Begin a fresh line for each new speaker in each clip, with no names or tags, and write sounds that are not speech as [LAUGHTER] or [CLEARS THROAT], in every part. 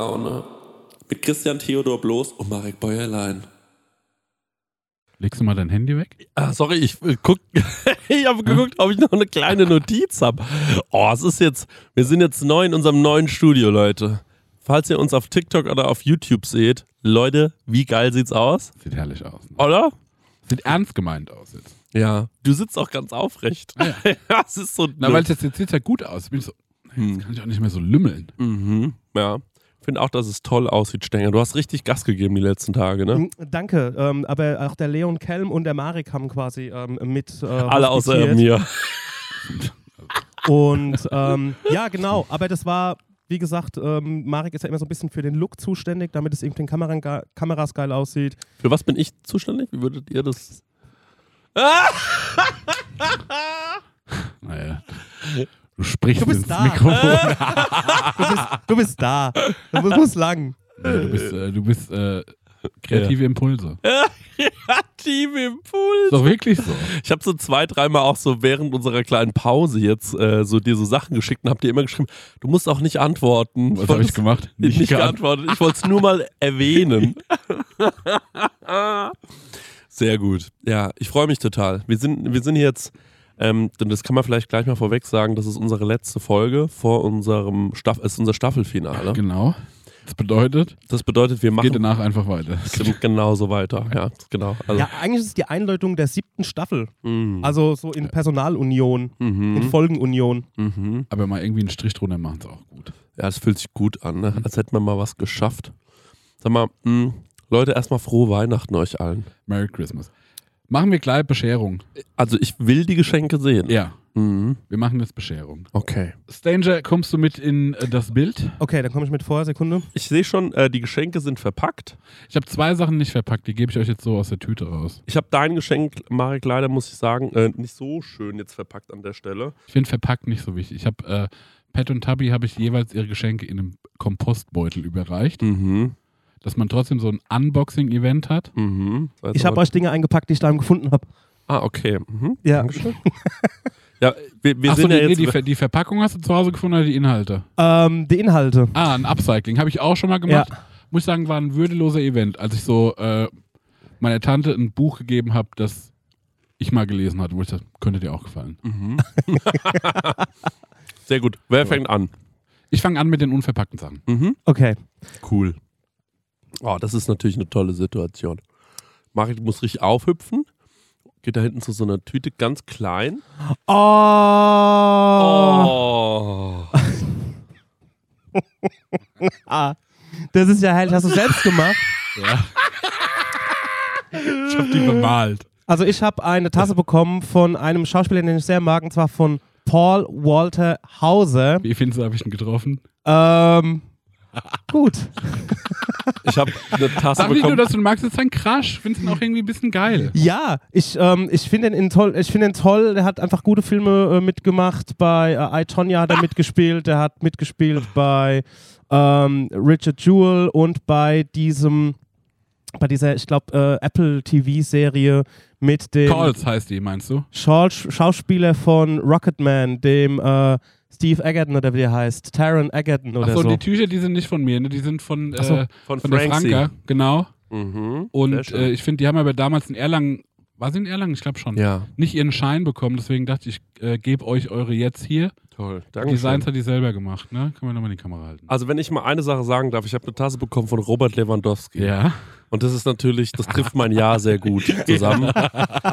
Säkolaune. Mit Christian Theodor Bloß und Marek Bäuerlein.
Legst du mal dein Handy weg?
Ah, sorry, ich äh, guck, [LAUGHS] ich habe geguckt, ob ich noch eine kleine Notiz habe. Oh, es ist jetzt, wir sind jetzt neu in unserem neuen Studio, Leute. Falls ihr uns auf TikTok oder auf YouTube seht, Leute, wie geil sieht's aus?
Sieht herrlich aus. Ne?
Oder?
Sieht ernst gemeint aus jetzt.
Ja. Du sitzt auch ganz aufrecht.
Ah, ja. [LAUGHS]
es ist so.
Na, weil es jetzt, jetzt sieht ja gut aus. Bin ich so,
Hm.
jetzt kann ich auch nicht mehr so lümmeln.
Mhm, ja. Finde auch, dass es toll aussieht, Stenger. Du hast richtig Gas gegeben die letzten Tage, ne?
Mm, Danke, ähm, aber auch der Leon Kelm und der Marek haben quasi ähm, mit. Äh, [LAUGHS]
Alle außer mir.
Und ähm, ja, genau, aber das war, wie gesagt, ähm, Marek ist ja immer so ein bisschen für den Look zuständig, damit es eben den Kameran Kameras geil aussieht.
Für was bin ich zuständig? Wie würdet ihr das?
Naja. [LAUGHS] Du sprichst
Du bist
ins
da.
Mikrofon. [LAUGHS]
Du bist, du bist da. Du musst, lang.
Du bist, äh, du bist äh, kreative Impulse. [LAUGHS]
Team Impuls.
Ist doch wirklich so.
Ich habe so zwei, dreimal auch so während unserer kleinen Pause jetzt äh, so dir so Sachen geschickt und hab dir immer geschrieben, du musst auch nicht antworten.
Was habe ich gemacht? [LAUGHS]
Nicht, geantwortet. Ich wollte es nur mal erwähnen. Sehr gut. Ja, ich freue mich total. Wir sind, wir sind jetzt, ähm, denn das kann man vielleicht gleich mal vorweg sagen, das ist unsere letzte Folge vor unserem Staff ist unser Staffelfinale.
Genau. Das bedeutet,
Das bedeutet, wir
geht
machen
danach einfach weiter. [LAUGHS]
es genauso weiter. Ja, genau. Also,
Ja, eigentlich ist es die Einleitung der siebten Staffel.
mm,
Also so in Personalunion, in
mhm,
Folgenunion.
mhm.
Aber mal irgendwie einen Strich drunter machen ist auch gut.
Ja, es fühlt sich gut an, ne? als hätten wir mal was geschafft. Sag mal, mh, Leute, erstmal frohe Weihnachten euch allen.
Merry Christmas. Machen wir gleich Bescherung.
Also ich will die Geschenke sehen.
Ja,
Mhm.
wir machen jetzt Bescherung.
Okay.
Stanger, kommst du mit in äh, das Bild?
Okay, dann komme ich mit vor, Sekunde.
Ich sehe schon, äh, die Geschenke sind verpackt.
Ich habe zwei Sachen nicht verpackt, die gebe ich euch jetzt so aus der Tüte raus.
Ich habe dein Geschenk, Marek, leider muss ich sagen, äh, nicht so schön jetzt verpackt an der Stelle.
Ich finde verpackt nicht so wichtig. Ich habe äh, Pat und Tabby habe ich jeweils ihre Geschenke in einem Kompostbeutel überreicht,
Mhm.
Dass man trotzdem so ein Unboxing-Event hat.
Mhm.
Ich habe euch Dinge eingepackt, die ich daheim gefunden habe.
Ah, okay. Mhm.
Ja.
Dankeschön. ja, wir, wir
Achso,
sind
die,
ja
nee,
jetzt.
die, [LAUGHS] Ver- die Verpackung hast du zu Hause gefunden oder die Inhalte?
Ähm, die Inhalte.
Ah, ein Upcycling habe ich auch schon mal gemacht. Muss ich sagen, war ein würdeloser Event, als ich so äh, meiner Tante ein Buch gegeben habe, das ich mal gelesen hatte, wo ich dachte, könnte dir auch gefallen.
mhm. [LAUGHS] Sehr gut. Wer fängt an?
Ich fange an mit den unverpackten Sachen.
Mhm.
Okay.
Cool. Oh, das ist natürlich eine tolle Situation. Marek, du musst richtig aufhüpfen. Geht da hinten zu so einer Tüte ganz klein.
Oh.
Oh.
Ah, [LAUGHS] das ist ja herrlich. Hast du selbst gemacht? [LAUGHS]
Ja. ich habe die bemalt.
Also ich habe eine Tasse bekommen von einem Schauspieler, den ich sehr mag, und zwar von Paul Walter Hauser.
Wie findest du, habe ich ihn getroffen?
Ähm, gut.
Ich habe eine Tasse
Sag nicht nur,
bekommen.
dass du ihn magst, das ist ein Crush. Findest ihn auch irgendwie ein bisschen geil.
Ja, ich, ähm, ich finde ihn, toll, ich find ihn toll. Der hat einfach gute Filme äh, mitgemacht. Bei äh, I, Tonya hat er mitgespielt. Der hat mitgespielt bei ähm, Richard Jewell und bei diesem, bei dieser, ich glaube, äh, Apple TV-Serie mit dem
Calls heißt die, meinst du?
Schaus Schauspieler von Rocketman, dem äh, Steve Egerton oder wie der heißt. Taron Egerton oder
Achso,
so.
die Tücher, die sind nicht von mir, ne? die sind von,
so,
äh,
Von,
von der
Frankie.
Franka. Genau.
Mhm.
Und äh, ich finde, die haben aber damals in Erlangen, war sie in Erlangen? Ich glaube schon.
ja,
Nicht ihren Schein bekommen, deswegen dachte ich, ich äh, gebe euch eure jetzt hier.
toll.
Die
Danke.
Designs hat die selber gemacht, ne? Können wir nochmal in die Kamera halten.
Also wenn ich mal eine Sache sagen darf, ich habe eine Tasse bekommen von Robert Lewandowski.
ja.
Und das ist natürlich, das trifft mein Jahr sehr gut [LAUGHS] zusammen.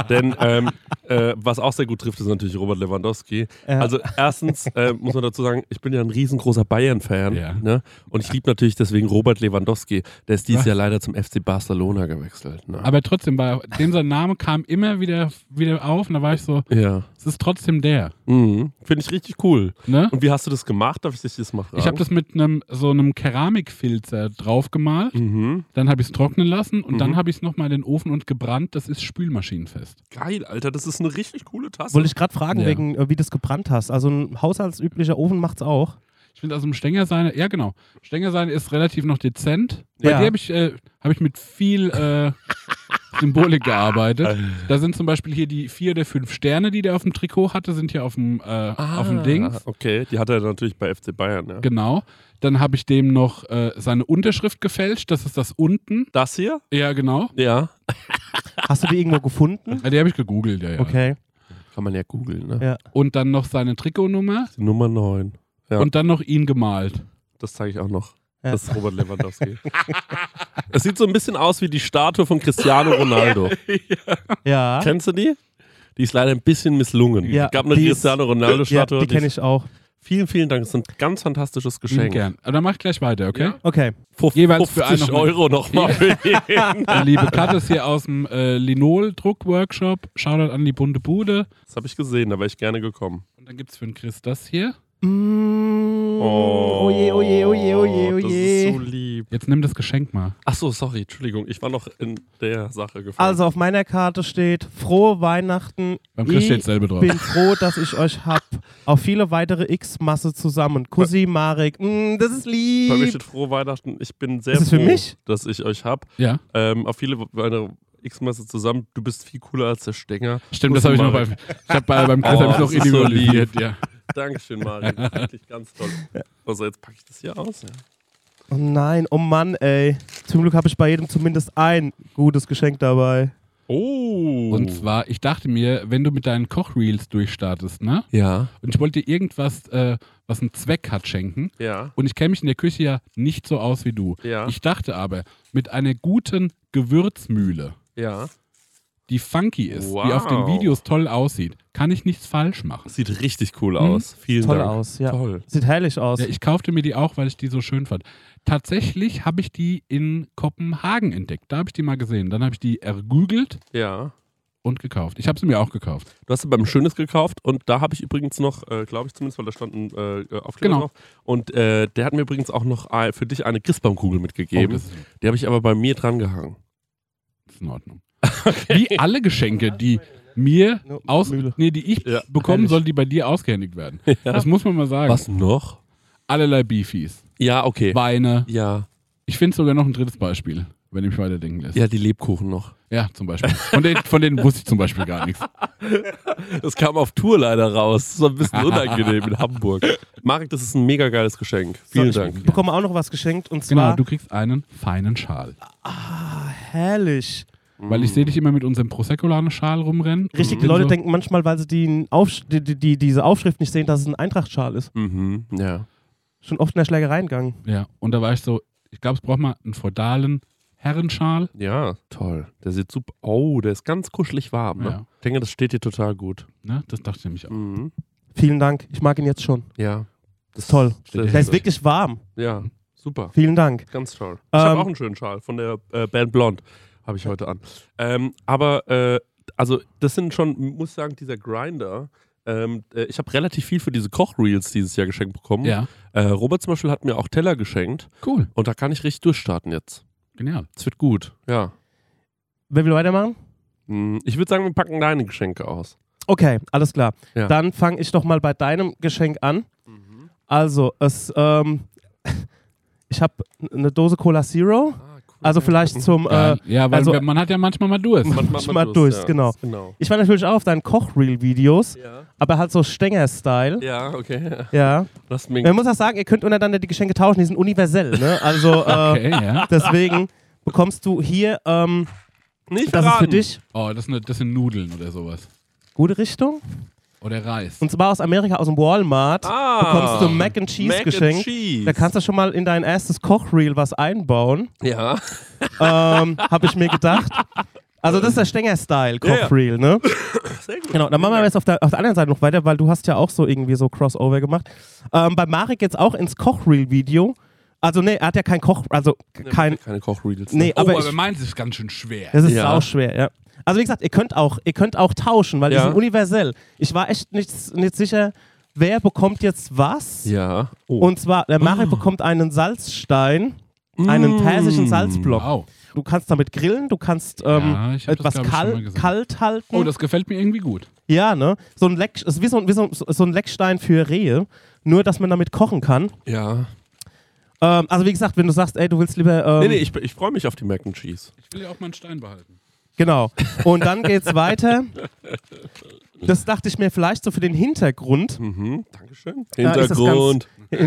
Denn ähm, äh, was auch sehr gut trifft, ist natürlich Robert Lewandowski.
Ja.
Also erstens äh, muss man dazu sagen, ich bin ja ein riesengroßer Bayern-Fan.
Ja.
Ne? Und ich liebe natürlich deswegen Robert Lewandowski. Der ist dieses
Was?
Jahr leider zum FC Barcelona gewechselt. Ne?
Aber trotzdem, bei dem sein Name kam immer wieder, wieder auf und da war ich so,
ja.
Es ist trotzdem der.
Mhm. Finde ich richtig cool.
Ne?
Und wie hast du das gemacht? Darf ich dich das mal fragen?
Ich habe das mit einem so einem Keramikfilzer draufgemalt,
Mhm.
dann habe ich es trocknen lassen und
Mhm.
dann habe ich es nochmal in den Ofen und gebrannt. Das ist spülmaschinenfest.
Geil, Alter. Das ist eine richtig coole Tasse.
Wollte ich gerade fragen,
Ja.
wegen, äh, wie du es gebrannt hast. Also ein haushaltsüblicher Ofen macht's auch.
Ich finde also im Stängerseine, ja genau, Stängerseine ist relativ noch dezent. Bei
Ja.
dir habe ich, äh, hab ich mit viel, äh, [LAUGHS] Symbolik gearbeitet. [LAUGHS] Da sind zum Beispiel hier die vier der fünf Sterne, die der auf dem Trikot hatte, sind hier auf dem, äh, auf dem Ding.
Ah, Okay, die hat er natürlich bei FC Bayern, ja.
Genau. Dann habe ich dem noch äh, seine Unterschrift gefälscht. Das ist das unten.
Das hier?
Ja, genau.
Ja. [LAUGHS]
Hast du die irgendwo gefunden?
Ja, die habe ich gegoogelt, ja, ja.
Okay.
Kann man ja googeln, ne?
Ja.
Und dann noch seine Trikotnummer
Die Nummer 9. Ja.
und dann noch ihn gemalt.
Das zeige ich auch noch.
Ja.
Das ist Robert Lewandowski. es sieht so ein bisschen aus wie die Statue von Cristiano Ronaldo. [LAUGHS]
Ja.
Kennst du die? Die ist leider ein bisschen misslungen.
Ja,
es gab eine Cristiano
ja,
Ronaldo-Statue.
die kenne ich auch.
Vielen, vielen Dank. Das ist ein ganz fantastisches Geschenk.
gern. Aber dann mach ich gleich weiter, okay?
Ja.
Okay.
Fuf-
Jeweils für
50
einen noch-
Euro nochmal für jeden. [LAUGHS]
Liebe Kat ist hier aus dem äh, Linol-Druck-Workshop. Shoutout an die bunte Bude.
Das habe ich gesehen, da wäre ich gerne gekommen.
Und dann gibt es für den Chris das hier.
Mm, oh je, oh je, oh je, oh je, oh
Das
je.
ist so lieb.
Jetzt nimm das Geschenk mal.
Achso, sorry, Entschuldigung. Ich war noch in der Sache gefallen.
Also auf meiner Karte steht frohe Weihnachten.
Beim Chris
ich
steht selber drauf.
bin froh, dass ich euch hab. Auf viele weitere X-Masse zusammen. Kussi, Marek. Mm, das ist
bei mir
lieb.
steht frohe Weihnachten. Ich bin sehr
Ist es
froh,
für mich?
dass ich euch habe.
Ja,
Ähm, auf viele meine X-Masse zusammen. Du bist viel cooler als der Stenger.
stimmt, das habe ich noch bei, ich hab bei beim Chris
Oh,
ich noch [LAUGHS]
ist so
individualisiert. ja.
Dankeschön, Mario. Das [LAUGHS] ist wirklich ganz toll. Also jetzt packe ich das hier aus. Ja.
Oh nein, oh Mann, ey. Zum Glück habe ich bei jedem zumindest ein gutes Geschenk dabei.
Oh.
Und zwar, ich dachte mir, wenn du mit deinen Kochreels durchstartest, ne?
ja,
Und ich wollte dir irgendwas, äh, was einen Zweck hat, schenken.
ja,
Und ich kenne mich in der Küche ja nicht so aus wie du.
ja,
Ich dachte aber, mit einer guten Gewürzmühle,
ja.
die funky ist, die auf den
Wow.
Videos toll aussieht, kann ich nichts falsch machen.
Sieht richtig cool aus. Vielen
Toll
Dank.
aus, ja.
Toll.
Sieht herrlich aus.
Ja, ich kaufte mir die auch, weil ich die so schön fand. Tatsächlich habe ich die in Kopenhagen entdeckt. Da habe ich die mal gesehen. Dann habe ich die ergügelt
Ja.
und gekauft. Ich habe sie mir auch gekauft.
Du hast sie beim Schönes gekauft und da habe ich übrigens noch, äh, glaube ich zumindest, weil da stand ein äh, Aufkleber
Genau.
drauf. Und äh, der hat mir übrigens auch noch äh, für dich eine Christbaumkugel
Oh,
mitgegeben.
ist,
die habe ich aber bei mir dran gehangen.
Das ist in Ordnung. [LAUGHS] Wie alle Geschenke, die mir aus, nee, die ich
Ja.
bekommen soll, die bei dir ausgehändigt werden.
Ja.
Das muss man mal sagen.
Was noch?
Allerlei Beefies.
Ja, okay.
Weine.
Ja.
Ich finde sogar noch ein drittes Beispiel, wenn ich mich weiterdenken lässt.
Ja, die Lebkuchen noch.
Ja, zum Beispiel. Von denen, von denen wusste ich zum Beispiel gar nichts. [LAUGHS]
Das kam auf Tour leider raus. Das war ein bisschen unangenehm in Hamburg. Marek, das ist ein mega geiles Geschenk. Vielen
So,
Dank.
Ich bekomme auch noch was geschenkt und
Genau,
zwar
du kriegst einen feinen Schal.
Herrlich.
Weil ich sehe dich immer mit unserem Prosecco-Schal rumrennen.
Richtig, die Leute
so.
denken manchmal, weil sie die, Aufsch die, die, die, diese Aufschrift nicht sehen, dass es ein Eintrachtschal ist.
Mhm, ja.
Schon oft in der Schlägerei gegangen.
Ja, und da war ich so, ich glaube, es braucht mal einen feudalen Herrenschal.
Ja, toll. Der sieht super. Oh, der ist ganz kuschelig warm. Ne?
Ja.
Ich denke, das steht dir total gut.
Ne? Das dachte ich nämlich auch.
Mhm.
Vielen Dank. Ich mag ihn jetzt schon.
Ja.
Das ist toll. Der ist wirklich warm.
Ja, super.
Vielen Dank.
Ganz toll. Ich habe
Ähm,
auch einen schönen Schal von der äh, Band Blond. Habe ich heute an. Ähm, aber, äh, also, das sind schon, muss ich sagen, dieser Grinder. Ähm, äh, ich habe relativ viel für diese Kochreels dieses Jahr geschenkt bekommen.
Ja,
Äh, Robert zum Beispiel hat mir auch Teller geschenkt.
cool.
Und da kann ich richtig durchstarten jetzt.
Genial.
Es wird gut. Ja.
Wer will weitermachen?
Hm, Ich würde sagen, wir packen deine Geschenke aus.
Okay, alles klar.
Ja.
Dann fange ich doch mal bei deinem Geschenk an. Also, es, ähm, ich habe eine Dose Cola Zero.
Ah, cool.
Also vielleicht zum,
Ja,
äh,
ja weil
also-
man hat ja manchmal mal Durst.
Man- man-
Manchmal
man
durch,
ja.
genau.
genau.
ich war natürlich auch auf deinen Koch-Reel-Videos,
Ja.
aber halt so Stenger-Style.
Ja, okay.
Ja. Man muss auch sagen, ihr könnt untereinander die Geschenke tauschen, die sind universell, ne? Also, [LAUGHS] äh,
Okay, ja.
deswegen bekommst du hier, ähm,
Nicht
das ist für dich,
Oh, das sind, das sind Nudeln oder sowas.
gute Richtung.
Oder Reis.
Und zwar aus Amerika, aus dem Walmart,
Ah,
bekommst du Mac and Cheese
Mac and
geschenkt.
Cheese.
Da kannst du schon mal in dein erstes Kochreel was einbauen.
Ja.
ähm, habe ich mir gedacht. Also das ist der Stenger-Style. Kochreel, ne?
Sehr gut.
Genau, dann machen wir jetzt auf der, auf der anderen Seite noch weiter, weil du hast ja auch so irgendwie so Crossover gemacht. Ähm, bei Marek jetzt auch ins Kochreel-Video. Also nee, er hat ja kein Koch, also kein,
Keine Kochreels.
nee,
oh,
aber,
aber,
ich,
meins ist ganz schön schwer.
das ist
Ja.
auch schwer, ja. Also wie gesagt, ihr könnt auch, ihr könnt auch tauschen, weil die
Ja.
sind universell. Ich war echt nicht, nicht sicher, wer bekommt jetzt was.
Ja. Oh.
Und zwar, der Marek bekommt einen Salzstein, einen
Mm.
persischen Salzblock.
Wow.
Du kannst damit grillen, du kannst ähm,
Ja, das,
etwas
mal
kal kalt halten.
Oh, das gefällt mir irgendwie gut.
ja, ne? So ein Leck, ist wie so, ein- wie so, so ein Leckstein für Rehe, nur dass man damit kochen kann.
Ja.
Ähm, also wie gesagt, wenn du sagst, ey, du willst lieber. Ähm,
Nee, nee, ich, ich freue mich auf die Mac and Cheese.
Ich will ja auch meinen Stein behalten.
Genau. Und dann geht's weiter. Das dachte ich mir vielleicht so für den Hintergrund.
Mhm, Dankeschön.
Ist das
Hintergrund. [LAUGHS]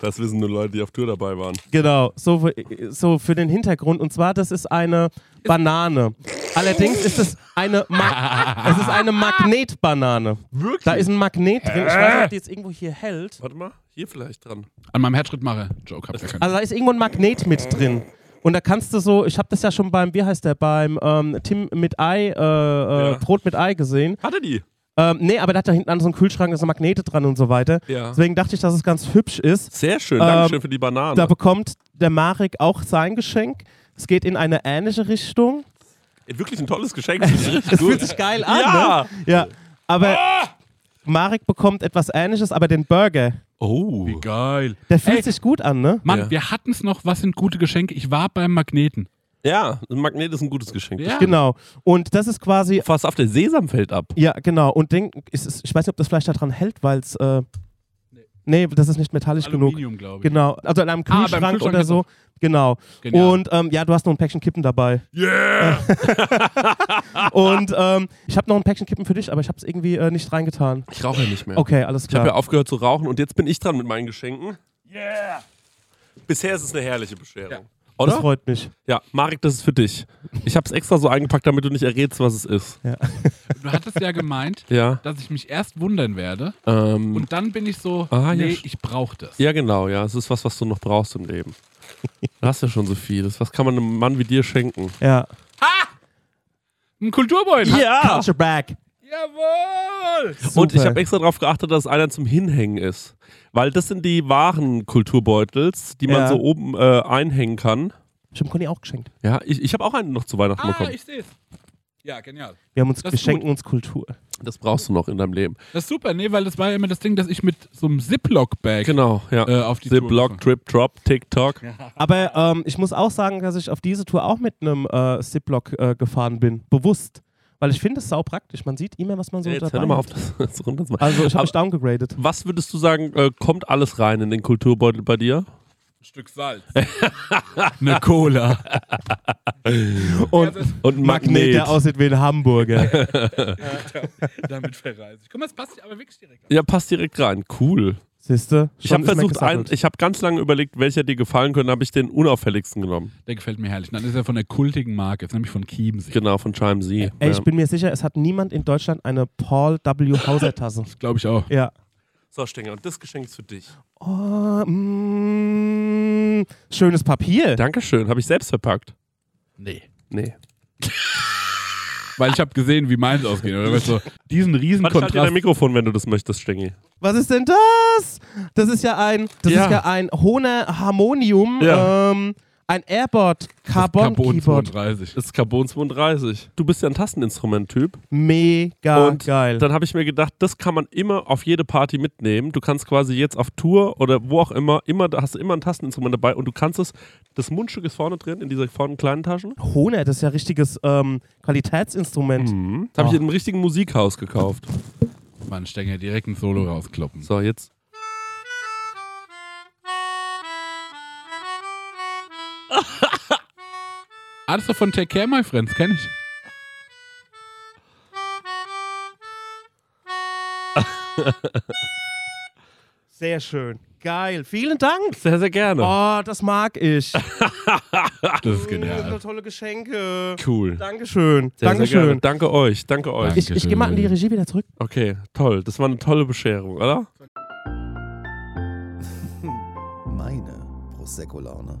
das wissen nur Leute, die auf Tour dabei waren.
Genau, so, für- so für den Hintergrund. Und zwar, das ist eine Banane. Allerdings ist es eine, Ma [LAUGHS] es ist eine Magnetbanane.
Wirklich?
Da ist ein Magnet drin. Ich weiß nicht, ob die jetzt irgendwo hier hält.
Warte mal, hier vielleicht dran.
An meinem Herzschrittmacher. Joke habt ihr keinen.
Also da ist irgendwo ein Magnet mit drin. Und da kannst du so, ich habe das ja schon beim, wie heißt der, beim ähm, Tim mit Ei, äh, äh,
Ja.
Brot mit Ei gesehen.
Hat er die?
Ähm, nee, aber der hat da hinten an so einem Kühlschrank da sind Magnete dran und so weiter.
Ja.
Deswegen dachte ich, dass es ganz hübsch ist.
Sehr schön,
Ähm,
Dankeschön für die Banane.
Da bekommt der Marek auch sein Geschenk. Es geht in eine ähnliche Richtung.
Wirklich ein tolles Geschenk. Das ist richtig
Es fühlt sich geil an,
Ja.
ne? Ja. Aber Marek bekommt etwas ähnliches, aber den Burger.
Oh.
Wie geil.
Der fühlt
Ey.
sich gut an, ne?
Mann,
Ja.
wir hatten es noch, was sind gute Geschenke? Ich war beim Magneten.
Ja, ein Magnet ist ein gutes Geschenk.
Ja.
Genau. Und das ist quasi,
Fast auf der Sesam fällt ab.
ja, genau. Und es, ich weiß nicht, ob das vielleicht daran hält, weil es, äh, nee, das ist nicht metallisch genug.
Aluminium, glaube ich.
Genau. Also in einem
Ah,
Kühlschrank,
Kühlschrank
oder so. Genau.
Genial.
Und ähm, ja, du hast noch ein Päckchen Kippen dabei.
Yeah! [LAUGHS]
Und ähm, ich habe noch ein Päckchen Kippen für dich, aber ich habe es irgendwie äh, nicht reingetan.
Ich rauche ja nicht mehr.
Okay, alles
Ich habe
klar.
ja aufgehört zu rauchen und jetzt bin ich dran mit meinen Geschenken. Yeah! Bisher ist es eine herrliche Bescherung.
Ja.
Das
Oder?
freut mich.
Ja, Marek, das ist für dich. Ich habe es extra so eingepackt, damit du nicht errätst, was es ist. [LAUGHS]
Du hattest ja gemeint,
Ja.
dass ich mich erst wundern werde.
Ähm,
Und dann bin ich so,
Ah, ja.
nee, ich brauche das.
ja, genau, ja. Es ist was, was du noch brauchst im Leben. [LAUGHS] Du hast ja schon so vieles. Was kann man einem Mann wie dir schenken?
Ja.
Ein Kulturbeutel.
Ja!
Culture Bag.
Jawohl!
Und ich
Super.
habe extra darauf geachtet, dass einer zum Hinhängen ist. Weil das sind die wahren Kulturbeutels, die man
Ja.
so oben äh, einhängen kann.
Ich habe Conny auch geschenkt.
Ja, ich, ich habe auch einen noch zu Weihnachten
Ah,
bekommen.
ich sehe es. Ja, genial.
Wir haben uns
Das
geschenken
gut.
uns Kultur.
Das brauchst du noch in deinem Leben.
Das ist super, nee, weil das war ja immer das Ding, dass ich mit so einem Ziploc-Bag
Genau, ja.
äh, auf die gefahren
Trip, Drop, TikTok.
Aber ähm, ich muss auch sagen, dass ich auf diese Tour auch mit einem äh, Ziplock äh, gefahren bin. Bewusst. Weil ich finde es sau praktisch. Man sieht immer, was man so
Jetzt
dabei
mal
hat.
auf, das, [LAUGHS] das runter.
Also ich habe mich downgegradet.
Was würdest du sagen, äh, kommt alles rein in den Kulturbeutel bei dir?
Ein Stück Salz. [LAUGHS] Eine Cola.
Und
Und ein
Magnet, der aussieht wie ein Hamburger. [LAUGHS]
Damit verreise ich. Guck mal, es passt aber wirklich direkt.
Ja, passt direkt rein. Cool.
Siehste?
Ich habe versucht, ein, ich habe ganz lange überlegt, welcher dir gefallen könnte, habe ich den unauffälligsten genommen.
Der gefällt mir herrlich. Dann ist er von der kultigen Marke, ist nämlich von Chiemsee.
Genau, von Chime Z.
Ey,
ja.
ich bin mir sicher, es hat niemand in Deutschland eine Paul W. Hauser Tasse. [LAUGHS]
Glaube ich auch.
ja.
So, Stenger, und das Geschenk ist für dich.
Oh, mm, schönes Papier.
Dankeschön, habe ich selbst verpackt.
Nee.
Nee.
Weil ich habe gesehen, wie meins ausgeht. Oder weißt du, diesen riesen
Warte, halte dir dein
Kontrast.
Mikrofon, wenn du das möchtest, Stengi.
Was ist denn das? Das ist ja ein, das
Ja.
ist ja ein Hohner Harmonium,
Ja.
ähm, ein Airboard Carbon,
Carbon
Keyboard.
32.
Das ist Carbon 32. Du bist ja ein Tasteninstrument-Typ.
Mega
Und
geil.
Dann habe ich mir gedacht, das kann man immer auf jede Party mitnehmen. Du kannst quasi jetzt auf Tour oder wo auch immer, immer da hast du immer ein Tasteninstrument dabei und du kannst es, das Mundstück ist vorne drin, in dieser vorne kleinen Taschen.
Hohner, das ist ja richtiges ähm, Qualitätsinstrument.
Mhm. Das habe ich
Oh.
in einem richtigen Musikhaus gekauft.
Mann, Stenger, direkt ein Solo rauskloppen.
So, jetzt.
Ah, das ist von Take Care, My Friends, kenn ich. [LAUGHS]
Sehr schön. Geil. Vielen Dank.
Sehr, sehr gerne.
Oh, das mag ich. [LAUGHS]
Das ist
Das sind
genial.
tolle Geschenke.
Cool.
Dankeschön.
Sehr, sehr gerne.
Dankeschön.
Danke euch. Danke euch.
Ich, ich gehe mal an die Regie wieder zurück.
Okay, toll. Das war eine tolle Bescherung, oder?
Meine Prosecco-Laune.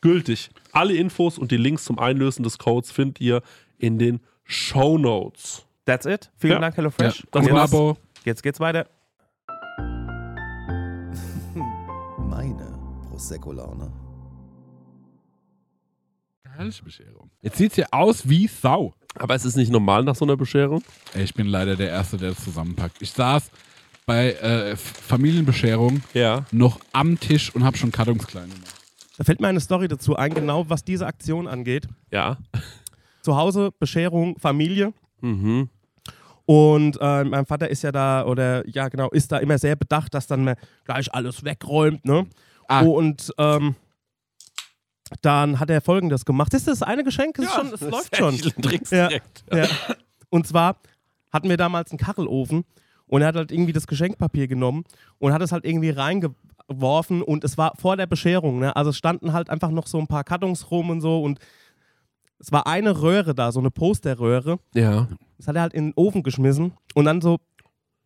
gültig. Alle Infos und die Links zum Einlösen des Codes findet ihr in den Show Notes.
That's it. Vielen
Ja.
Dank, HelloFresh.
Das
Und
war
jetzt,
Abo.
jetzt geht's weiter. [LAUGHS]
Meine Prosecco-Laune.
Herrliche Bescherung. Jetzt sieht's ja aus wie Sau.
Aber es ist nicht normal nach so einer Bescherung.
Ich bin leider der Erste, der das zusammenpackt. Ich saß bei äh, Familienbescherung
Ja.
noch am Tisch und habe schon Kartons klein gemacht.
Da fällt mir eine Story dazu ein, genau was diese Aktion angeht.
Ja.
Zu Hause, Bescherung, Familie.
Mhm.
Und äh, mein Vater ist ja da, oder ja genau, ist da immer sehr bedacht, dass dann gleich alles wegräumt, ne?
Ah.
Und ähm, dann hat er folgendes gemacht. Ist das eine Geschenk, das, ist schon, das läuft schon. Ja. Ja. Und zwar hatten wir damals einen Kachelofen und er hat halt irgendwie das Geschenkpapier genommen und hat es halt irgendwie reingeworfen und es war vor der Bescherung, ne? Also es standen halt einfach noch so ein paar Kartons rum und so und es war eine Röhre da, so eine Posterröhre.
Ja.
Das hat er halt in den Ofen geschmissen und dann so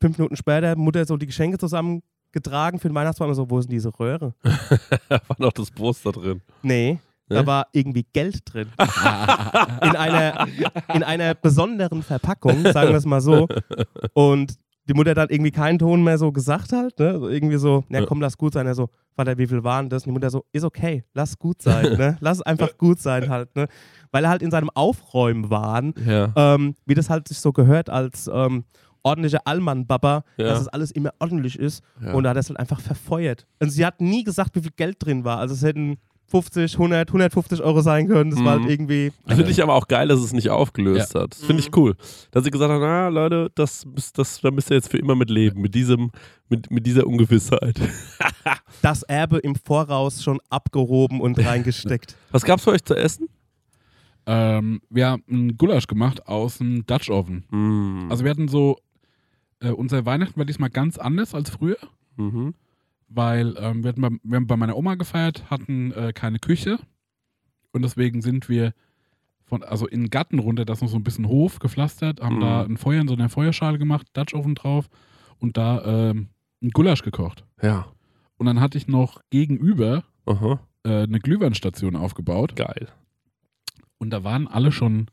fünf Minuten später Mutter so die Geschenke zusammengetragen für den Weihnachtsbaum und so, wo ist denn diese Röhre?
Da [LAUGHS] war noch das Poster drin.
Nee.
Ne?
Da war irgendwie Geld drin. in, einer, in einer besonderen Verpackung, sagen wir es mal so. [LAUGHS] Und die Mutter hat dann irgendwie keinen Ton mehr so gesagt halt, ne? So irgendwie so, na
Ja.
komm, lass gut sein. Er so, Vater, wie viel waren das? Und die Mutter so, ist okay, lass gut sein, ne? [LAUGHS] Lass einfach gut sein halt, ne? Weil er halt in seinem Aufräumwahn,
Ja.
ähm, wie das halt sich so gehört als ähm, ordentlicher Allmann-Baba,
Ja.
dass es alles immer ordentlich ist. Und da hat er es halt einfach verfeuert. Und sie hat nie gesagt, wie viel Geld drin war. Also es hätten 50, 100, 150 Euro sein können. Das war
Mhm.
halt irgendwie.
Finde ich aber auch geil, dass es nicht aufgelöst hat. Das finde ich cool. Dass sie gesagt haben, na Leute, das, das, da müsst ihr jetzt für immer mit leben, mit diesem, mit, mit dieser Ungewissheit. [LAUGHS]
das Erbe im Voraus schon abgehoben und [LAUGHS] reingesteckt.
Was gab's für euch zu essen?
Ähm, wir haben einen Gulasch gemacht aus dem Dutch Oven.
Mm.
Also wir hatten so, äh, unser Weihnachten war diesmal ganz anders als früher,
mhm.
Weil ähm, wir, hatten bei, wir haben bei meiner Oma gefeiert, hatten äh, keine Küche und deswegen sind wir von, also in den Garten runter, das ist noch so ein bisschen Hof gepflastert, haben
Mhm.
da ein Feuer in so einer Feuerschale gemacht, Dutch Oven drauf und da ähm, einen Gulasch gekocht.
Ja.
Und dann hatte ich noch gegenüber äh, eine Glühweinstation aufgebaut
Geil.
und da waren alle schon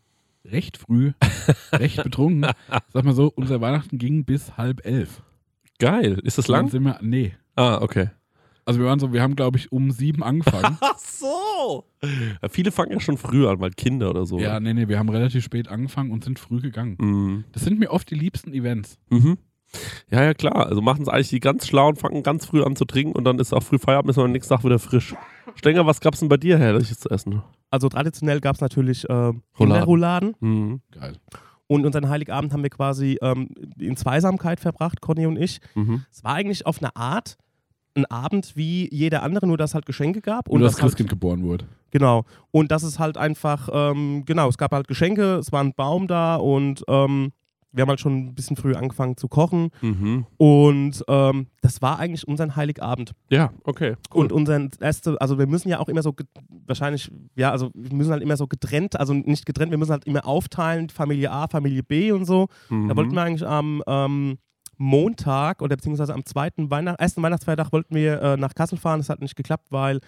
recht früh, [LAUGHS] recht betrunken. Sag mal so, unser Weihnachten ging bis halb elf.
Geil. Ist das
Dann
lang?
sind wir, nee.
Ah, okay.
Also wir waren so, wir haben glaube ich um sieben angefangen. [LAUGHS]
Ach so. Ja, viele fangen ja schon früher an, weil Kinder oder so.
ja, nee, nee, wir haben relativ spät angefangen und sind früh gegangen.
Mhm.
Das sind mir oft die liebsten Events.
Mhm. Ja, ja, klar. Also machen es eigentlich die ganz schlau und fangen ganz früh an zu trinken und dann ist auch früh Feierabend, ist man am nächsten Tag wieder frisch. Stenger, was gab's denn bei dir herrliches zu essen?
Also traditionell gab es natürlich äh,
Rouladen. Mhm.
Geil.
Und unseren Heiligabend haben wir quasi ähm, in Zweisamkeit verbracht, Conny und ich.
Mhm.
Es war eigentlich auf eine Art ein Abend wie jeder andere, nur dass es halt Geschenke gab.
Und
Und
das
das halt,
Christkind geboren wurde.
Genau. Und das ist halt einfach, ähm, genau, es gab halt Geschenke, es war ein Baum da und ähm, wir haben halt schon ein bisschen früh angefangen zu kochen.
Mhm.
Und ähm, das war eigentlich unser Heiligabend.
Ja, okay. Cool.
Und unser erste, also wir müssen ja auch immer so, wahrscheinlich, ja, also wir müssen halt immer so getrennt, also nicht getrennt, wir müssen halt immer aufteilen, Familie A, Familie B und so.
mhm.
Da wollten wir eigentlich am ähm, Montag oder beziehungsweise am zweiten Weihnacht, ersten Weihnachtsfeiertag wollten wir äh, nach Kassel fahren. Das hat nicht geklappt, weil